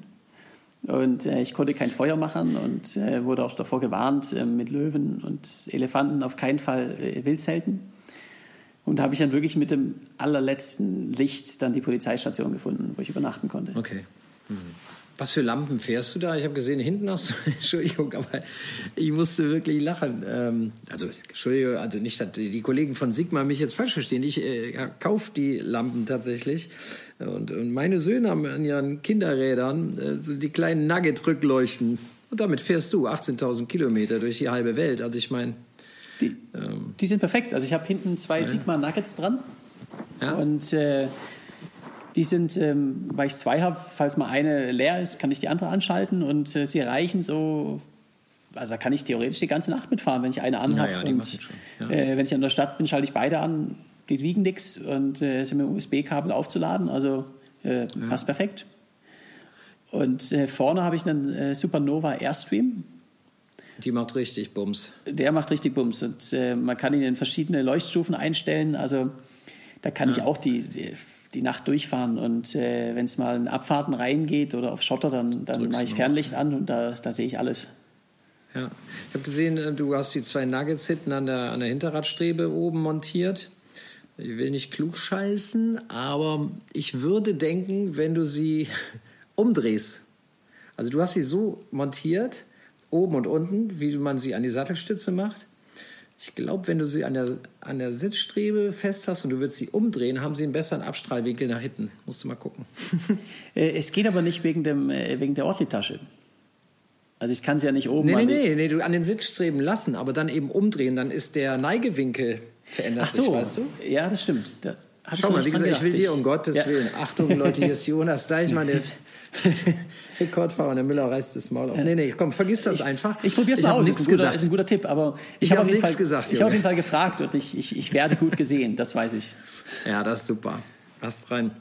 Und äh, ich konnte kein Feuer machen und äh, wurde auch davor gewarnt, äh, mit Löwen und Elefanten auf keinen Fall äh, Wildzelten. Und da habe ich dann wirklich mit dem allerletzten Licht dann die Polizeistation gefunden, wo ich übernachten konnte. Okay. Mhm. Was für Lampen fährst du da? Ich habe gesehen, hinten hast du, [laughs] Entschuldigung, aber ich musste wirklich lachen. Ähm, also, Entschuldigung, also nicht, dass die Kollegen von Sigma mich jetzt falsch verstehen. Ich äh, kaufe die Lampen tatsächlich. Und, und, meine Söhne haben an ihren Kinderrädern äh, so die kleinen Nugget-Rückleuchten. Und damit fährst du 18.000 Kilometer durch die halbe Welt. Also, ich meine. Die, ähm, die, sind perfekt. Also, ich habe hinten zwei Sigma Nuggets dran. Ja. Und. Äh, die sind, ähm, weil ich zwei habe, falls mal eine leer ist, kann ich die andere anschalten und äh, sie reichen so. Also da kann ich theoretisch die ganze Nacht mitfahren, wenn ich eine anhabe. Ja, ja, und ja. äh, wenn ich in der Stadt bin, schalte ich beide an. Die wiegen nichts und äh, sind mit USB-Kabel aufzuladen. Also äh, passt perfekt. Und äh, vorne habe ich einen äh, Supernova Airstream. Die macht richtig Bums. Der macht richtig Bums. Und äh, man kann ihn in verschiedene Leuchtstufen einstellen. Also da kann ich auch die, die die Nacht durchfahren. Und äh, wenn es mal in Abfahrten reingeht oder auf Schotter, dann, dann mache ich Fernlicht an und da, da sehe ich alles. Ja, ich habe gesehen, äh, du hast die zwei Nuggets hinten an der, an der Hinterradstrebe oben montiert. Ich will nicht klug scheißen, aber ich würde denken, wenn du sie [laughs] umdrehst, also du hast sie so montiert, oben und unten, wie man sie an die Sattelstütze macht, ich glaube, wenn du sie an der, an der Sitzstrebe fest hast und du würdest sie umdrehen, haben sie einen besseren Abstrahlwinkel nach hinten. Musst du mal gucken. [laughs] Äh, es geht aber nicht wegen, dem, äh, wegen der Ortliebtasche. Also ich kann sie ja nicht oben... Nee, nee, nee, nee, du an den Sitzstreben lassen, aber dann eben umdrehen, dann ist der Neigewinkel verändert Ach so, sich, weißt du? Ja, das stimmt. Da Schau mal, wie gesagt, ich will dir um Gottes ja. Willen. Achtung, Leute, hier ist [laughs] Jonas Deichmann, der [laughs] Rekordfahrer der Müller reißt das Maul auf. Nee, nee, komm, vergiss das einfach. Ich, ich probiere es mal aus. Ist ein, guter, ist ein guter Tipp, aber ich, ich habe nichts gesagt. Ich habe auf jeden Fall gefragt und ich, ich, ich werde gut gesehen, das weiß ich. Ja, das ist super. Hast rein.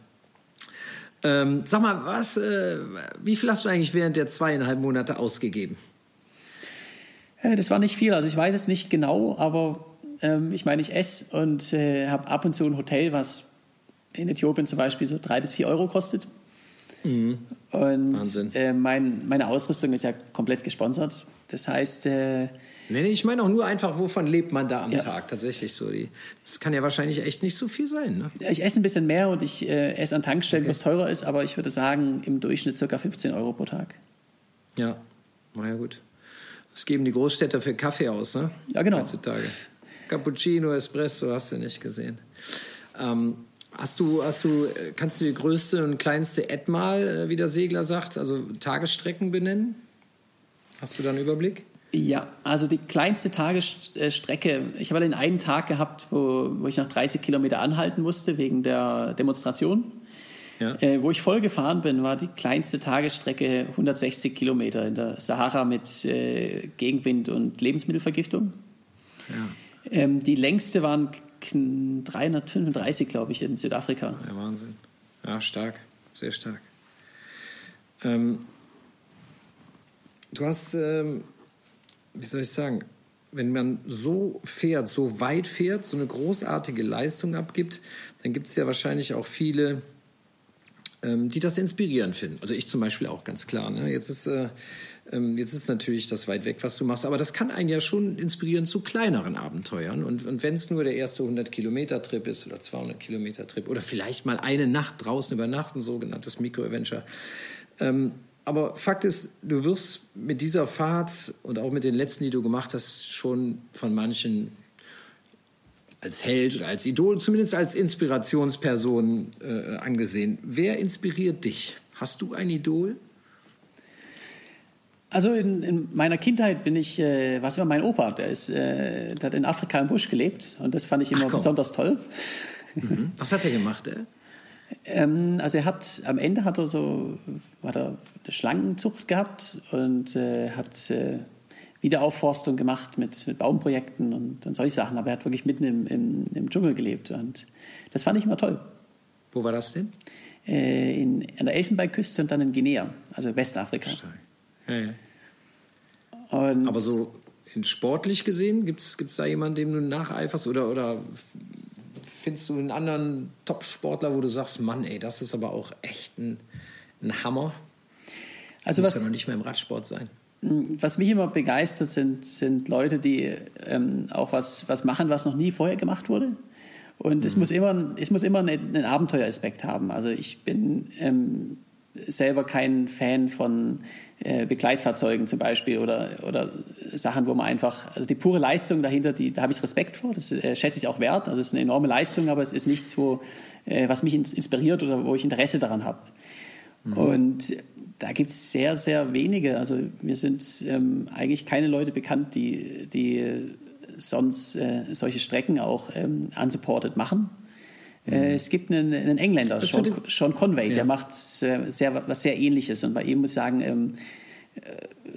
Ähm, sag mal, was, äh, wie viel hast du eigentlich während der zweieinhalb Monate ausgegeben? Äh, das war nicht viel. Also ich weiß es nicht genau, aber ähm, ich meine, ich esse und äh, habe ab und zu ein Hotel, was in Äthiopien zum Beispiel so drei bis vier Euro kostet. Mhm. Und äh, mein, meine Ausrüstung ist ja komplett gesponsert. Das heißt. Äh, nee, nee, ich meine auch nur einfach, wovon lebt man da am ja. Tag tatsächlich so. Die, das kann ja wahrscheinlich echt nicht so viel sein. Ne? Ich esse ein bisschen mehr und ich äh, esse an Tankstellen, okay. was teurer ist, aber ich würde sagen, im Durchschnitt ca. 15 Euro pro Tag. Ja, na ja gut. Das geben die Großstädter für Kaffee aus, ne? Ja, genau. Heutzutage. Cappuccino, Espresso hast du nicht gesehen. Ähm, Hast du, hast du, kannst du die größte und kleinste Etmal, äh, wie der Segler sagt, also Tagesstrecken benennen? Hast du da einen Überblick? Ja, also die kleinste Tagesstrecke, ich habe den einen Tag gehabt, wo, wo ich nach 30 Kilometer anhalten musste wegen der Demonstration. Ja. Äh, wo ich voll gefahren bin, war die kleinste Tagesstrecke 160 Kilometer in der Sahara mit äh, Gegenwind und Lebensmittelvergiftung. Ja. Ähm, die längste waren 335, glaube ich, in Südafrika. Ja, Wahnsinn. Ja, stark, sehr stark. Ähm, du hast, ähm, wie soll ich sagen, wenn man so fährt, so weit fährt, so eine großartige Leistung abgibt, dann gibt es ja wahrscheinlich auch viele ähm, die das inspirierend finden. Also ich zum Beispiel auch ganz klar. Ne? Jetzt ist äh, ähm, jetzt ist natürlich das weit weg, was du machst, aber das kann einen ja schon inspirieren zu kleineren Abenteuern. Und, und wenn es nur der erste 100 Kilometer Trip ist oder 200 Kilometer Trip oder vielleicht mal eine Nacht draußen übernachten, sogenanntes Micro-Adventure. Ähm, aber Fakt ist, du wirst mit dieser Fahrt und auch mit den letzten, die du gemacht hast, schon von manchen als Held oder als Idol, zumindest als Inspirationsperson äh, angesehen. Wer inspiriert dich? Hast du ein Idol? Also in, in meiner Kindheit bin ich, äh, was war mein Opa, der, ist, äh, der hat in Afrika im Busch gelebt und das fand ich immer besonders toll. Mhm. Was hat er gemacht? Äh? Ähm, also er hat am Ende hat er so hat er eine Schlangenzucht gehabt und äh, hat äh, Wiederaufforstung gemacht mit, mit Baumprojekten und, und solche Sachen. Aber er hat wirklich mitten im, im, im, Dschungel gelebt. Und das fand ich immer toll. Wo war das denn? Äh, in, an der Elfenbeinküste und dann in Guinea, also Westafrika. Ja, ja. Aber so in sportlich gesehen, gibt es da jemanden, dem du nacheiferst oder, oder findest du einen anderen Top-Sportler, wo du sagst, Mann, ey, das ist aber auch echt ein, ein Hammer? Also Muss ja noch nicht mehr im Radsport sein. Was mich immer begeistert, sind, sind Leute, die ähm, auch was, was machen, was noch nie vorher gemacht wurde. Und mhm. es muss immer, es muss immer einen, einen Abenteueraspekt haben. Also ich bin ähm, selber kein Fan von äh, Begleitfahrzeugen zum Beispiel oder, oder Sachen, wo man einfach, also die pure Leistung dahinter, die, da habe ich Respekt vor, das äh, schätze ich auch wert. Also es ist eine enorme Leistung, aber es ist nichts, wo, äh, was mich inspiriert oder wo ich Interesse daran habe. Mhm. Und da gibt es sehr, sehr wenige. Also mir sind ähm, eigentlich keine Leute bekannt, die, die sonst äh, solche Strecken auch ähm, unsupported machen. Äh, es gibt einen, einen Engländer, Sean, Sean, Conway, ja. der macht sehr, was sehr Ähnliches. Und bei ihm muss ich sagen, ähm, äh,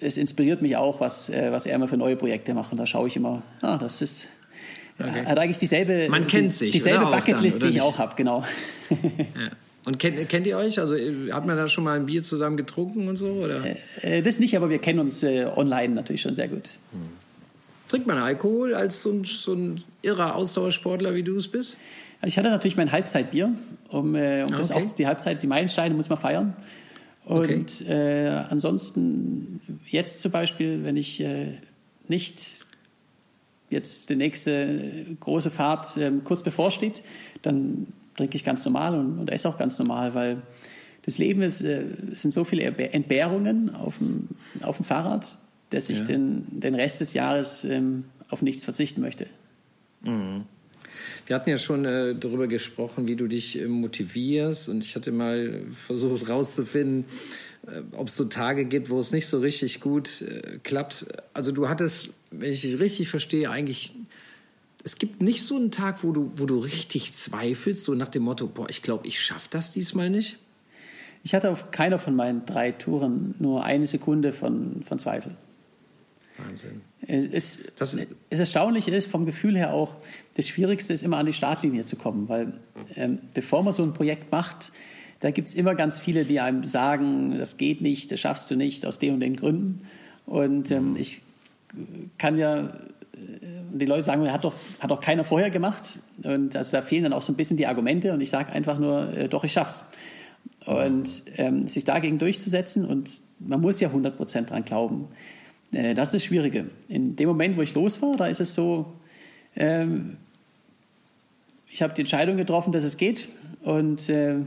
es inspiriert mich auch, was, äh, was er immer für neue Projekte macht. Und da schaue ich immer, ah, das ist, okay. hat eigentlich dieselbe, Man kennt die, sich, dieselbe Bucketlist, die ich auch habe, genau. Ja. Und kennt, kennt ihr euch? Also hat man da schon mal ein Bier zusammen getrunken und so? Oder? Das nicht, aber wir kennen uns online natürlich schon sehr gut. Hm. Trinkt man Alkohol als so ein, so ein irrer Ausdauersportler, wie du es bist? Also ich hatte natürlich mein Halbzeitbier, um, äh, um okay. das auch die Halbzeit, die Meilensteine muss man feiern. Und okay. äh, ansonsten jetzt zum Beispiel, wenn ich äh, nicht jetzt die nächste große Fahrt ähm, kurz bevorsteht, dann trinke ich ganz normal und, und esse auch ganz normal, weil das Leben ist, äh, sind so viele Entbehrungen auf dem, auf dem Fahrrad, dass ich ja. den, den Rest des Jahres ähm, auf nichts verzichten möchte. Mhm. Wir hatten ja schon äh, darüber gesprochen, wie du dich äh, motivierst und ich hatte mal versucht herauszufinden, äh, ob es so Tage gibt, wo es nicht so richtig gut äh, klappt. Also du hattest, wenn ich dich richtig verstehe, eigentlich es gibt nicht so einen Tag, wo du, wo du richtig zweifelst, so nach dem Motto, boah, ich glaube, ich schaffe das diesmal nicht? Ich hatte auf keiner von meinen drei Touren nur eine Sekunde von, von Zweifel. Wahnsinn. Es, das es erstaunlich ist vom Gefühl her auch, das Schwierigste ist immer an die Startlinie zu kommen, weil ähm, bevor man so ein Projekt macht, da gibt es immer ganz viele, die einem sagen, das geht nicht, das schaffst du nicht, aus den und den Gründen. Und ähm, ich kann ja die Leute sagen mir, hat doch, hat doch keiner vorher gemacht. Und also da fehlen dann auch so ein bisschen die Argumente und ich sage einfach nur, äh, doch, ich schaff's. Und ähm, sich dagegen durchzusetzen und man muss ja 100 Prozent dran glauben, äh, das ist das Schwierige. In dem Moment, wo ich los war, da ist es so, ähm, ich habe die Entscheidung getroffen, dass es geht und äh,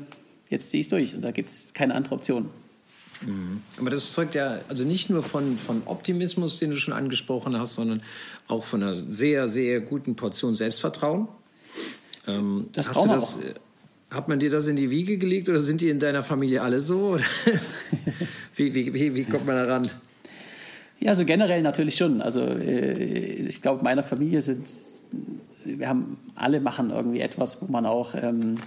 jetzt ziehe ich es durch und da gibt es keine andere Option. Mhm. Aber das zeugt ja also nicht nur von, von Optimismus, den du schon angesprochen hast, sondern auch von einer sehr, sehr guten Portion Selbstvertrauen. Ähm, das hast, du das, äh, Hat man dir das in die Wiege gelegt oder sind die in deiner Familie alle so? [laughs] wie, wie, wie, wie kommt man da ran? Ja, also generell natürlich schon. Also äh, ich glaube, meiner Familie sind, wir haben alle machen irgendwie etwas, wo man auch ähm,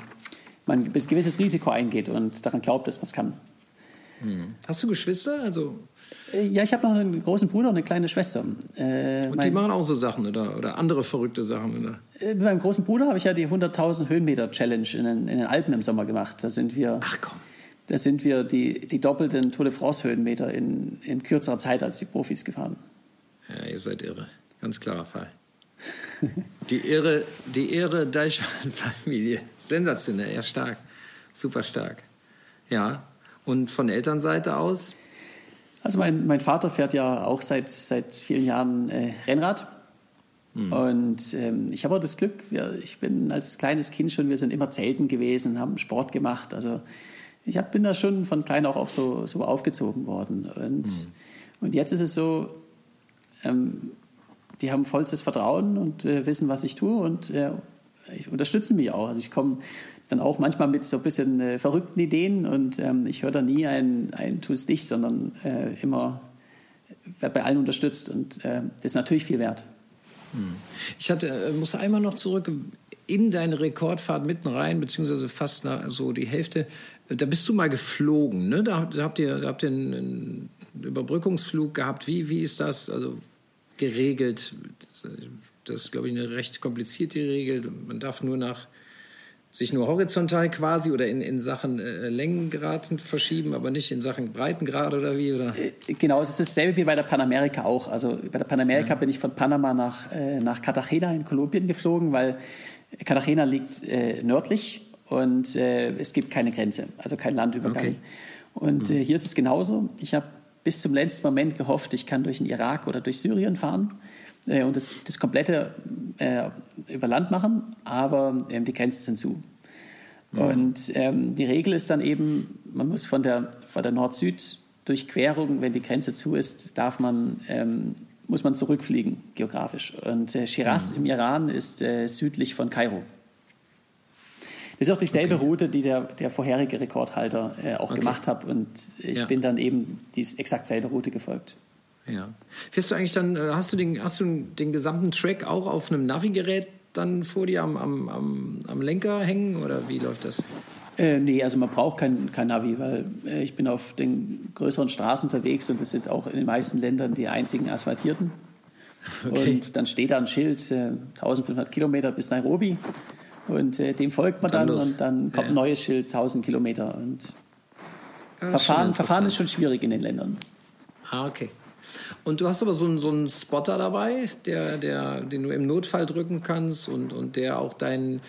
man ein gewisses Risiko eingeht und daran glaubt, dass man es kann. Hm. Hast du Geschwister? Also äh, ja, ich habe noch einen großen Bruder und eine kleine Schwester. Äh, und die machen auch so Sachen oder, oder andere verrückte Sachen? Oder? Äh, mit meinem großen Bruder habe ich ja die 100.000 Höhenmeter Challenge in den, in den, Alpen im Sommer gemacht. Da sind wir. Ach komm. Da sind wir die, die doppelten Tour de France Höhenmeter in, in kürzerer Zeit als die Profis gefahren. Ja, ihr seid irre. Ganz klarer Fall. die irre, die irre Deichmann-Familie. Sensationell, ja stark. Super stark. Ja. Und von Elternseite aus? Also mein, mein Vater fährt ja auch seit, seit vielen Jahren äh, Rennrad. Mhm. Und ähm, ich habe auch das Glück, wir, ich bin als kleines Kind schon, wir sind immer Zelten gewesen, haben Sport gemacht. Also ich hab, bin da schon von klein auch, auch so, so aufgezogen worden. Und, mhm. und jetzt ist es so, ähm, die haben vollstes Vertrauen und äh, wissen, was ich tue und äh, ich unterstützen mich auch. Also ich komme dann auch manchmal mit so ein bisschen äh, verrückten Ideen und ähm, ich höre da nie ein, ein tu es nicht, sondern äh, immer werde bei allen unterstützt und äh, das ist natürlich viel wert. Hm. Ich hatte, äh, muss einmal noch zurück in deine Rekordfahrt mitten rein, beziehungsweise fast nach, so die Hälfte. Da bist du mal geflogen, ne? Da, da habt ihr, da habt ihr einen, einen Überbrückungsflug gehabt. Wie, wie ist das also geregelt? Das ist, glaube ich, eine recht komplizierte Regel. Man darf nur nach sich nur horizontal quasi oder in, in Sachen äh, Längengrad verschieben, aber nicht in Sachen Breitengrad oder wie? Oder? Äh, genau, es ist dasselbe wie bei der Panamerika auch. Also bei der Panamerika ja. bin ich von Panama nach, äh, nach Cartagena in Kolumbien geflogen, weil Cartagena liegt äh, nördlich und äh, es gibt keine Grenze, also kein Landübergang. Okay. Und mhm. hier ist es genauso. Ich habe bis zum letzten Moment gehofft, ich kann durch den Irak oder durch Syrien fahren äh, und das, das komplette äh, über Land machen, aber ähm, die Grenzen sind zu. Mhm. Und ähm, die Regel ist dann eben, man muss von der, von der Nord-Süd-Durchquerung, wenn die Grenze zu ist, darf man, ähm, muss man zurückfliegen geografisch. Und äh, Shiraz mhm. im Iran ist äh, südlich von Kairo. Das ist auch dieselbe okay. Route, die der, der vorherige Rekordhalter äh, auch okay. gemacht hat. Und ich ja. bin dann eben die exakt selbe Route gefolgt. Ja. Fährst du eigentlich dann, äh, hast du den, hast du den gesamten Track auch auf einem Navigerät dann vor dir am, am, am, am Lenker hängen oder wie läuft das? Äh, nee, also man braucht kein, kein Navi, weil äh, ich bin auf den größeren Straßen unterwegs und das sind auch in den meisten Ländern die einzigen asphaltierten. [laughs] Okay. Und dann steht da ein Schild, äh, 1500 Kilometer bis Nairobi und äh, dem folgt man dann, dann und dann kommt ja. ein neues Schild, 1000 Kilometer und ah, Verfahren, Verfahren ist schon schwierig in den Ländern. Ah, okay. Und du hast aber so einen, so einen Spotter dabei, der, der, den du im Notfall drücken kannst und, und der auch deinen,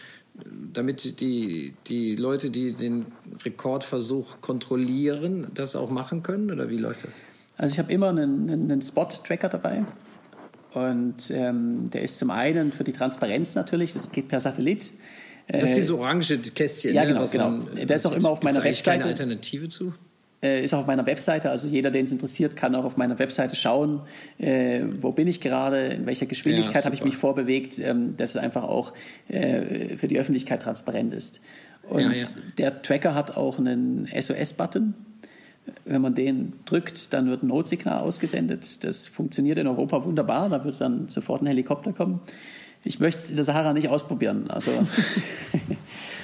damit die, die Leute, die den Rekordversuch kontrollieren, das auch machen können? Oder wie läuft das? Also ich habe immer einen, einen Spot-Tracker dabei. Und ähm, der ist zum einen für die Transparenz natürlich, das geht per Satellit. Das ist dieses orange Kästchen. Ja, ne, genau, genau. Man, der ist auch immer auf meiner Webseite. keine Alternative zu? Äh, ist auch auf meiner Webseite. Also jeder, den es interessiert, kann auch auf meiner Webseite schauen, äh, wo bin ich gerade, in welcher Geschwindigkeit ja, habe ich mich vorbewegt, ähm, dass es einfach auch äh, für die Öffentlichkeit transparent ist. Und ja, ja. der Tracker hat auch einen SOS-Button. Wenn man den drückt, dann wird ein Notsignal ausgesendet. Das funktioniert in Europa wunderbar. Da wird dann sofort ein Helikopter kommen. Ich möchte es in der Sahara nicht ausprobieren. Also [laughs] [laughs]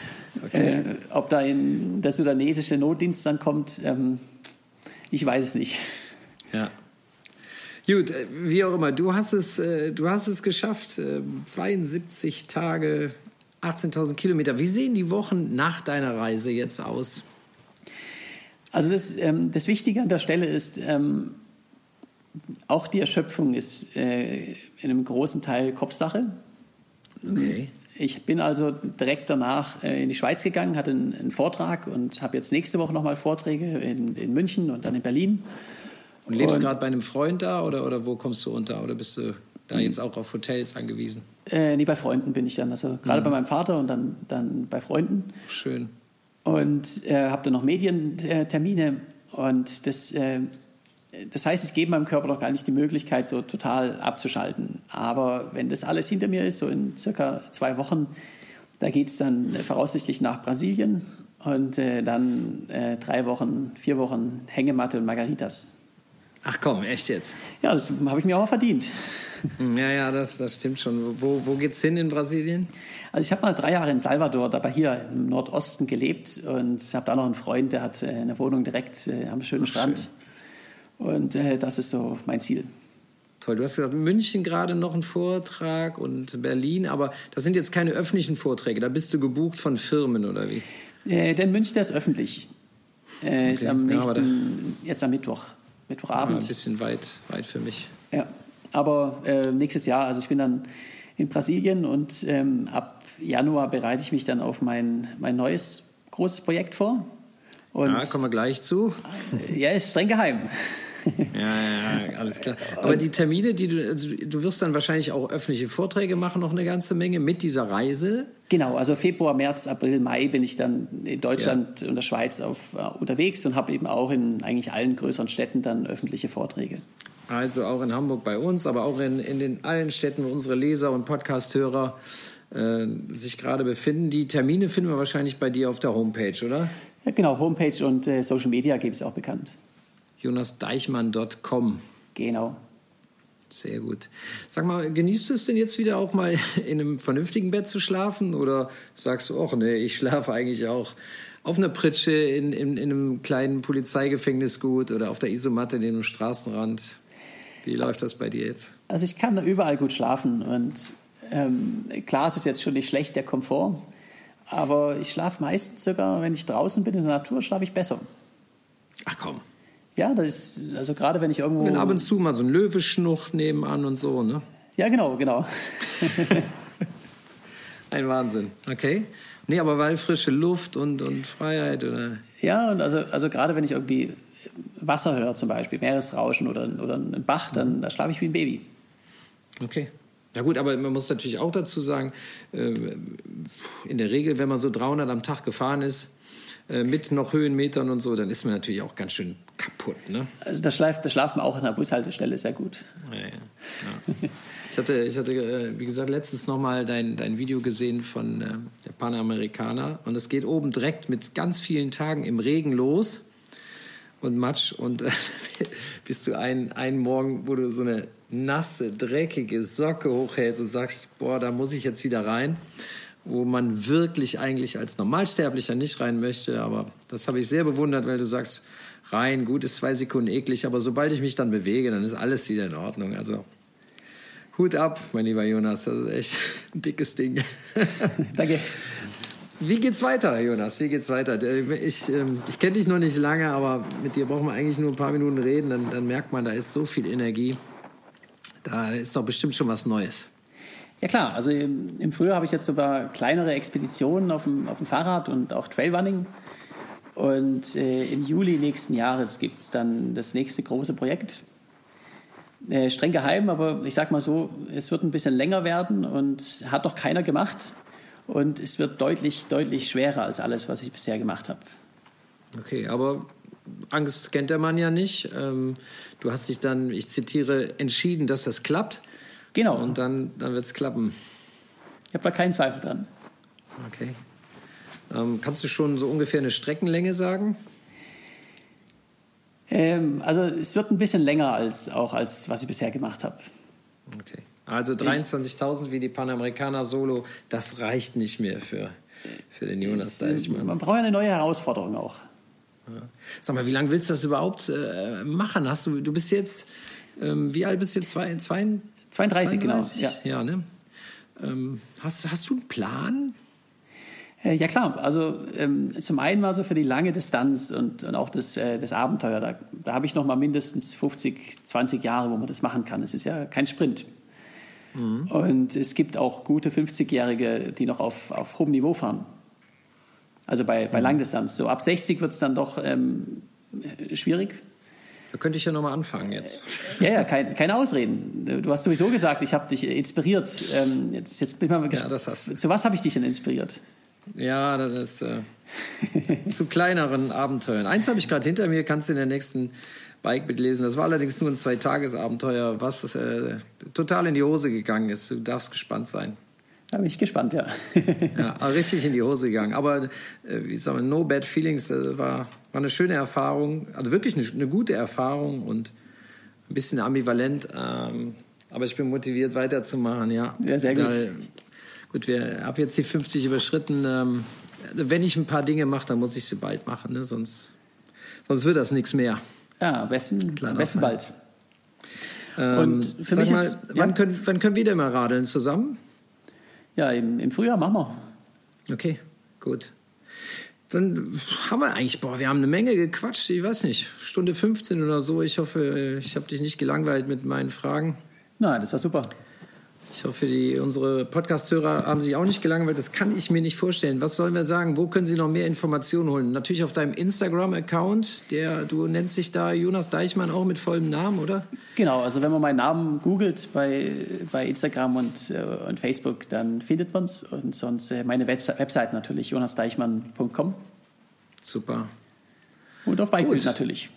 Okay. Äh, ob da in der sudanesische Notdienst dann kommt, ähm, ich weiß es nicht. Ja. Gut, äh, wie auch immer, du hast es, äh, du hast es geschafft. 72 Tage, 18.000 Kilometer. Wie sehen die Wochen nach deiner Reise jetzt aus? Also das, ähm, das Wichtige an der Stelle ist, ähm, auch die Erschöpfung ist äh, in einem großen Teil Kopfsache. Okay. Ich bin also direkt danach äh, in die Schweiz gegangen, hatte einen, einen Vortrag und habe jetzt nächste Woche nochmal Vorträge in, in, München und dann in Berlin. Und lebst gerade bei einem Freund da oder, oder wo kommst du unter? Oder bist du da jetzt auch auf Hotels angewiesen? Äh, nee, bei Freunden bin ich dann. Also gerade mhm. bei meinem Vater und dann, dann bei Freunden. Schön. Und äh, habe dann noch Medientermine und das äh, das heißt, ich gebe meinem Körper noch gar nicht die Möglichkeit, so total abzuschalten. Aber wenn das alles hinter mir ist, so in circa zwei Wochen, Da geht es dann voraussichtlich nach Brasilien und äh, dann äh, drei Wochen, vier Wochen Hängematte und Margaritas. Ach komm, echt jetzt? Ja, das habe ich mir auch verdient. Hm, ja, ja, das, das stimmt schon. Wo, wo geht's hin in Brasilien? Also ich habe mal drei Jahre in Salvador, dabei hier im Nordosten gelebt und habe da noch einen Freund, der hat äh, eine Wohnung direkt äh, am schönen Ach, Strand. Schön. Und äh, das ist so mein Ziel. Toll, du hast gesagt, München gerade noch einen Vortrag und Berlin, aber das sind jetzt keine öffentlichen Vorträge, da bist du gebucht von Firmen oder wie? Äh, denn München, ist öffentlich. Äh, okay. Ist am nächsten, ja, jetzt am Mittwoch, Mittwochabend. Ja, ein bisschen weit, weit für mich. Ja, aber äh, nächstes Jahr, also ich bin dann in Brasilien und ähm, ab Januar bereite ich mich dann auf mein, mein neues großes Projekt vor. Und, ja, kommen wir gleich zu. Ja, ist streng geheim. [laughs] Ja, ja, alles klar. Aber die Termine, die du, also du wirst dann wahrscheinlich auch öffentliche Vorträge machen, noch eine ganze Menge mit dieser Reise. Genau, also Februar, März, April, Mai bin ich dann in Deutschland ja. und der Schweiz auf, uh, unterwegs und habe eben auch in eigentlich allen größeren Städten dann öffentliche Vorträge. Also auch in Hamburg bei uns, aber auch in, in den allen Städten, wo unsere Leser und Podcasthörer äh, sich gerade befinden. Die Termine finden wir wahrscheinlich bei dir auf der Homepage, oder? Ja, genau, Homepage und äh, Social Media gibt es auch bekannt jonasdeichmann.com. Genau. Sehr gut. Sag mal, genießt du es denn jetzt wieder auch mal in einem vernünftigen Bett zu schlafen? Oder sagst du, ach nee, ich schlafe eigentlich auch auf einer Pritsche in, in, in einem kleinen Polizeigefängnis gut oder auf der Isomatte neben dem Straßenrand? Wie läuft das bei dir jetzt? Also ich kann überall gut schlafen und ähm, klar, es ist jetzt schon nicht schlecht, der Komfort, aber ich schlafe meistens sogar, wenn ich draußen bin in der Natur, schlafe ich besser. Ach komm. Ja, das ist, also gerade wenn ich irgendwo. Wenn ab und zu mal so ein Löweschnucht nebenan und so, ne? Ja, genau, genau. [laughs] ein Wahnsinn, okay. Nee, aber weil frische Luft und, und Freiheit, oder? Ja, und also, also gerade wenn ich irgendwie Wasser höre, zum Beispiel, Meeresrauschen oder, oder einen Bach, dann mhm. da schlafe ich wie ein Baby. Okay. Ja gut, aber man muss natürlich auch dazu sagen, äh, in der Regel, wenn man so 300 am Tag gefahren ist, äh, mit noch Höhenmetern und so, dann ist man natürlich auch ganz schön kaputt. Ne? Also das, schläft, das Schlafen auch an der Bushaltestelle sehr gut. Ja, ja. Ja. Ich hatte, ich hatte, äh, wie gesagt, letztens nochmal dein, dein Video gesehen von äh, der Panamerikaner und es geht oben direkt mit ganz vielen Tagen im Regen los und Matsch und äh, [laughs] bist du einen, einen Morgen, wo du so eine nasse, dreckige Socke hochhältst und sagst, boah, da muss ich jetzt wieder rein wo man wirklich eigentlich als Normalsterblicher nicht rein möchte. Aber das habe ich sehr bewundert, weil du sagst, rein, gut ist zwei Sekunden eklig, aber sobald ich mich dann bewege, dann ist alles wieder in Ordnung. Also Hut ab, mein lieber Jonas, das ist echt ein dickes Ding. [laughs] Danke. Wie geht's weiter, Jonas? Wie geht's weiter? Ich, ähm, ich kenne dich noch nicht lange, aber mit dir brauchen wir eigentlich nur ein paar Minuten reden. Dann, dann merkt man, da ist so viel Energie. Da ist doch bestimmt schon was Neues. Ja klar, also im, im Frühjahr habe ich jetzt sogar kleinere Expeditionen auf dem, auf dem Fahrrad und auch Trailrunning. Und äh, im Juli nächsten Jahres gibt es dann das nächste große Projekt. Äh, streng geheim, aber ich sage mal so, es wird ein bisschen länger werden und hat doch keiner gemacht. Und es wird deutlich, deutlich schwerer als alles, was ich bisher gemacht habe. Okay, aber Angst kennt der Mann ja nicht. Ähm, du hast dich dann, ich zitiere, entschieden, dass das klappt. Genau. Und dann, dann wird es klappen. Ich habe da keinen Zweifel dran. Okay. Ähm, kannst du schon so ungefähr eine Streckenlänge sagen? Ähm, also es wird ein bisschen länger als auch als was ich bisher gemacht habe. Okay. Also 23.000 wie die Panamerikaner Solo, das reicht nicht mehr für, für den Jonas Deichmann. Man braucht eine neue Herausforderung auch. Ja. Sag mal, wie lange willst du das überhaupt äh, machen? Hast du, du bist jetzt, ähm, wie alt bist du jetzt? Zwei, zwei, 32, 32? genau. Ja, ja ne? Ähm, hast, hast du einen Plan? Äh, ja klar, also ähm, zum einen mal so für die lange Distanz und, und auch das, äh, das Abenteuer, da, da habe ich noch mal mindestens 50, 20 Jahre, wo man das machen kann. Es ist ja kein Sprint. Mhm. Und es gibt auch gute 50-Jährige, die noch auf, auf hohem Niveau fahren. Also bei, bei mhm. Langdistanz. So ab 60 wird es dann doch ähm, schwierig. Da könnte ich ja nochmal anfangen jetzt. Ja, ja, kein, keine Ausreden. Du hast sowieso gesagt, ich habe dich inspiriert. Ähm, jetzt, jetzt bin ich mal ja, das hast du. Zu was habe ich dich denn inspiriert? Ja, das ist äh, zu kleineren Abenteuern. Eins habe ich gerade hinter mir, kannst du in der nächsten Bike mitlesen. Das war allerdings nur ein Zwei-Tages-Abenteuer, was äh, total in die Hose gegangen ist. Du darfst gespannt sein. Da bin ich gespannt, ja. [laughs] ja, richtig in die Hose gegangen. Aber äh, wie sagen no bad feelings, äh, war, war eine schöne Erfahrung, also wirklich eine, eine gute Erfahrung und ein bisschen ambivalent. Ähm, aber ich bin motiviert weiterzumachen, ja. Ja, sehr gut. Da, gut, wir haben jetzt die 50 überschritten. Ähm, wenn ich ein paar Dinge mache, dann muss ich sie bald machen, ne? sonst, sonst wird das nichts mehr. Ja, am besten, am besten bald. Ähm, und für mich mal, ist, wann, ja. können, wann können wir denn mal radeln zusammen? Ja, im, im Frühjahr machen wir. Okay, gut. Dann haben wir eigentlich, boah, wir haben eine Menge gequatscht, ich weiß nicht, Stunde 15 oder so. Ich hoffe, ich habe dich nicht gelangweilt mit meinen Fragen. Nein, das war super. Ich hoffe, die, unsere Podcast-Hörer haben sich auch nicht gelangweilt. Das kann ich mir nicht vorstellen. Was sollen wir sagen? Wo können Sie noch mehr Informationen holen? Natürlich auf deinem Instagram-Account. Der, du nennst dich da Jonas Deichmann auch mit vollem Namen, oder? Genau. Also wenn man meinen Namen googelt bei, bei Instagram und, äh, und Facebook, dann findet man es. Und sonst äh, meine Webse Website natürlich, jonasdeichmann.com. Super. Und auf Bikebild natürlich.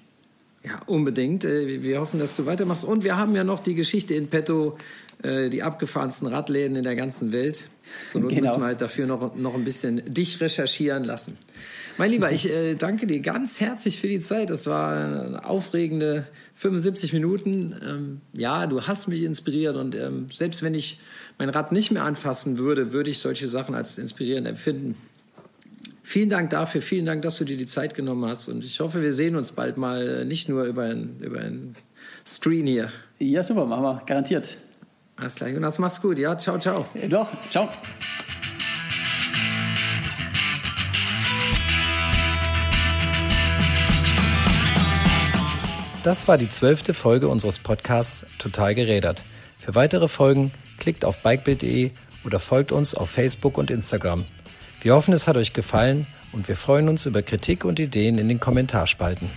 Ja, unbedingt. Äh, wir hoffen, dass du weitermachst. Und wir haben ja noch die Geschichte in petto äh, die abgefahrensten Radläden in der ganzen Welt. So genau. müssen wir halt dafür noch, noch ein bisschen dich recherchieren lassen. Mein Lieber, ich äh, danke dir ganz herzlich für die Zeit. Das war aufregende 75 Minuten. Ähm, ja, du hast mich inspiriert und ähm, selbst wenn ich mein Rad nicht mehr anfassen würde, würde ich solche Sachen als inspirierend empfinden. Vielen Dank dafür, vielen Dank, dass du dir die Zeit genommen hast und ich hoffe, wir sehen uns bald mal äh, nicht nur über ein, über ein Screen hier. Ja, super, machen wir, garantiert. Alles klar, Jonas, mach's gut. Ja, ciao, ciao. Ja, doch, ciao. Das war die zwölfte Folge unseres Podcasts Total gerädert. Für weitere Folgen klickt auf bikebild.de oder folgt uns auf Facebook und Instagram. Wir hoffen, es hat euch gefallen und wir freuen uns über Kritik und Ideen in den Kommentarspalten.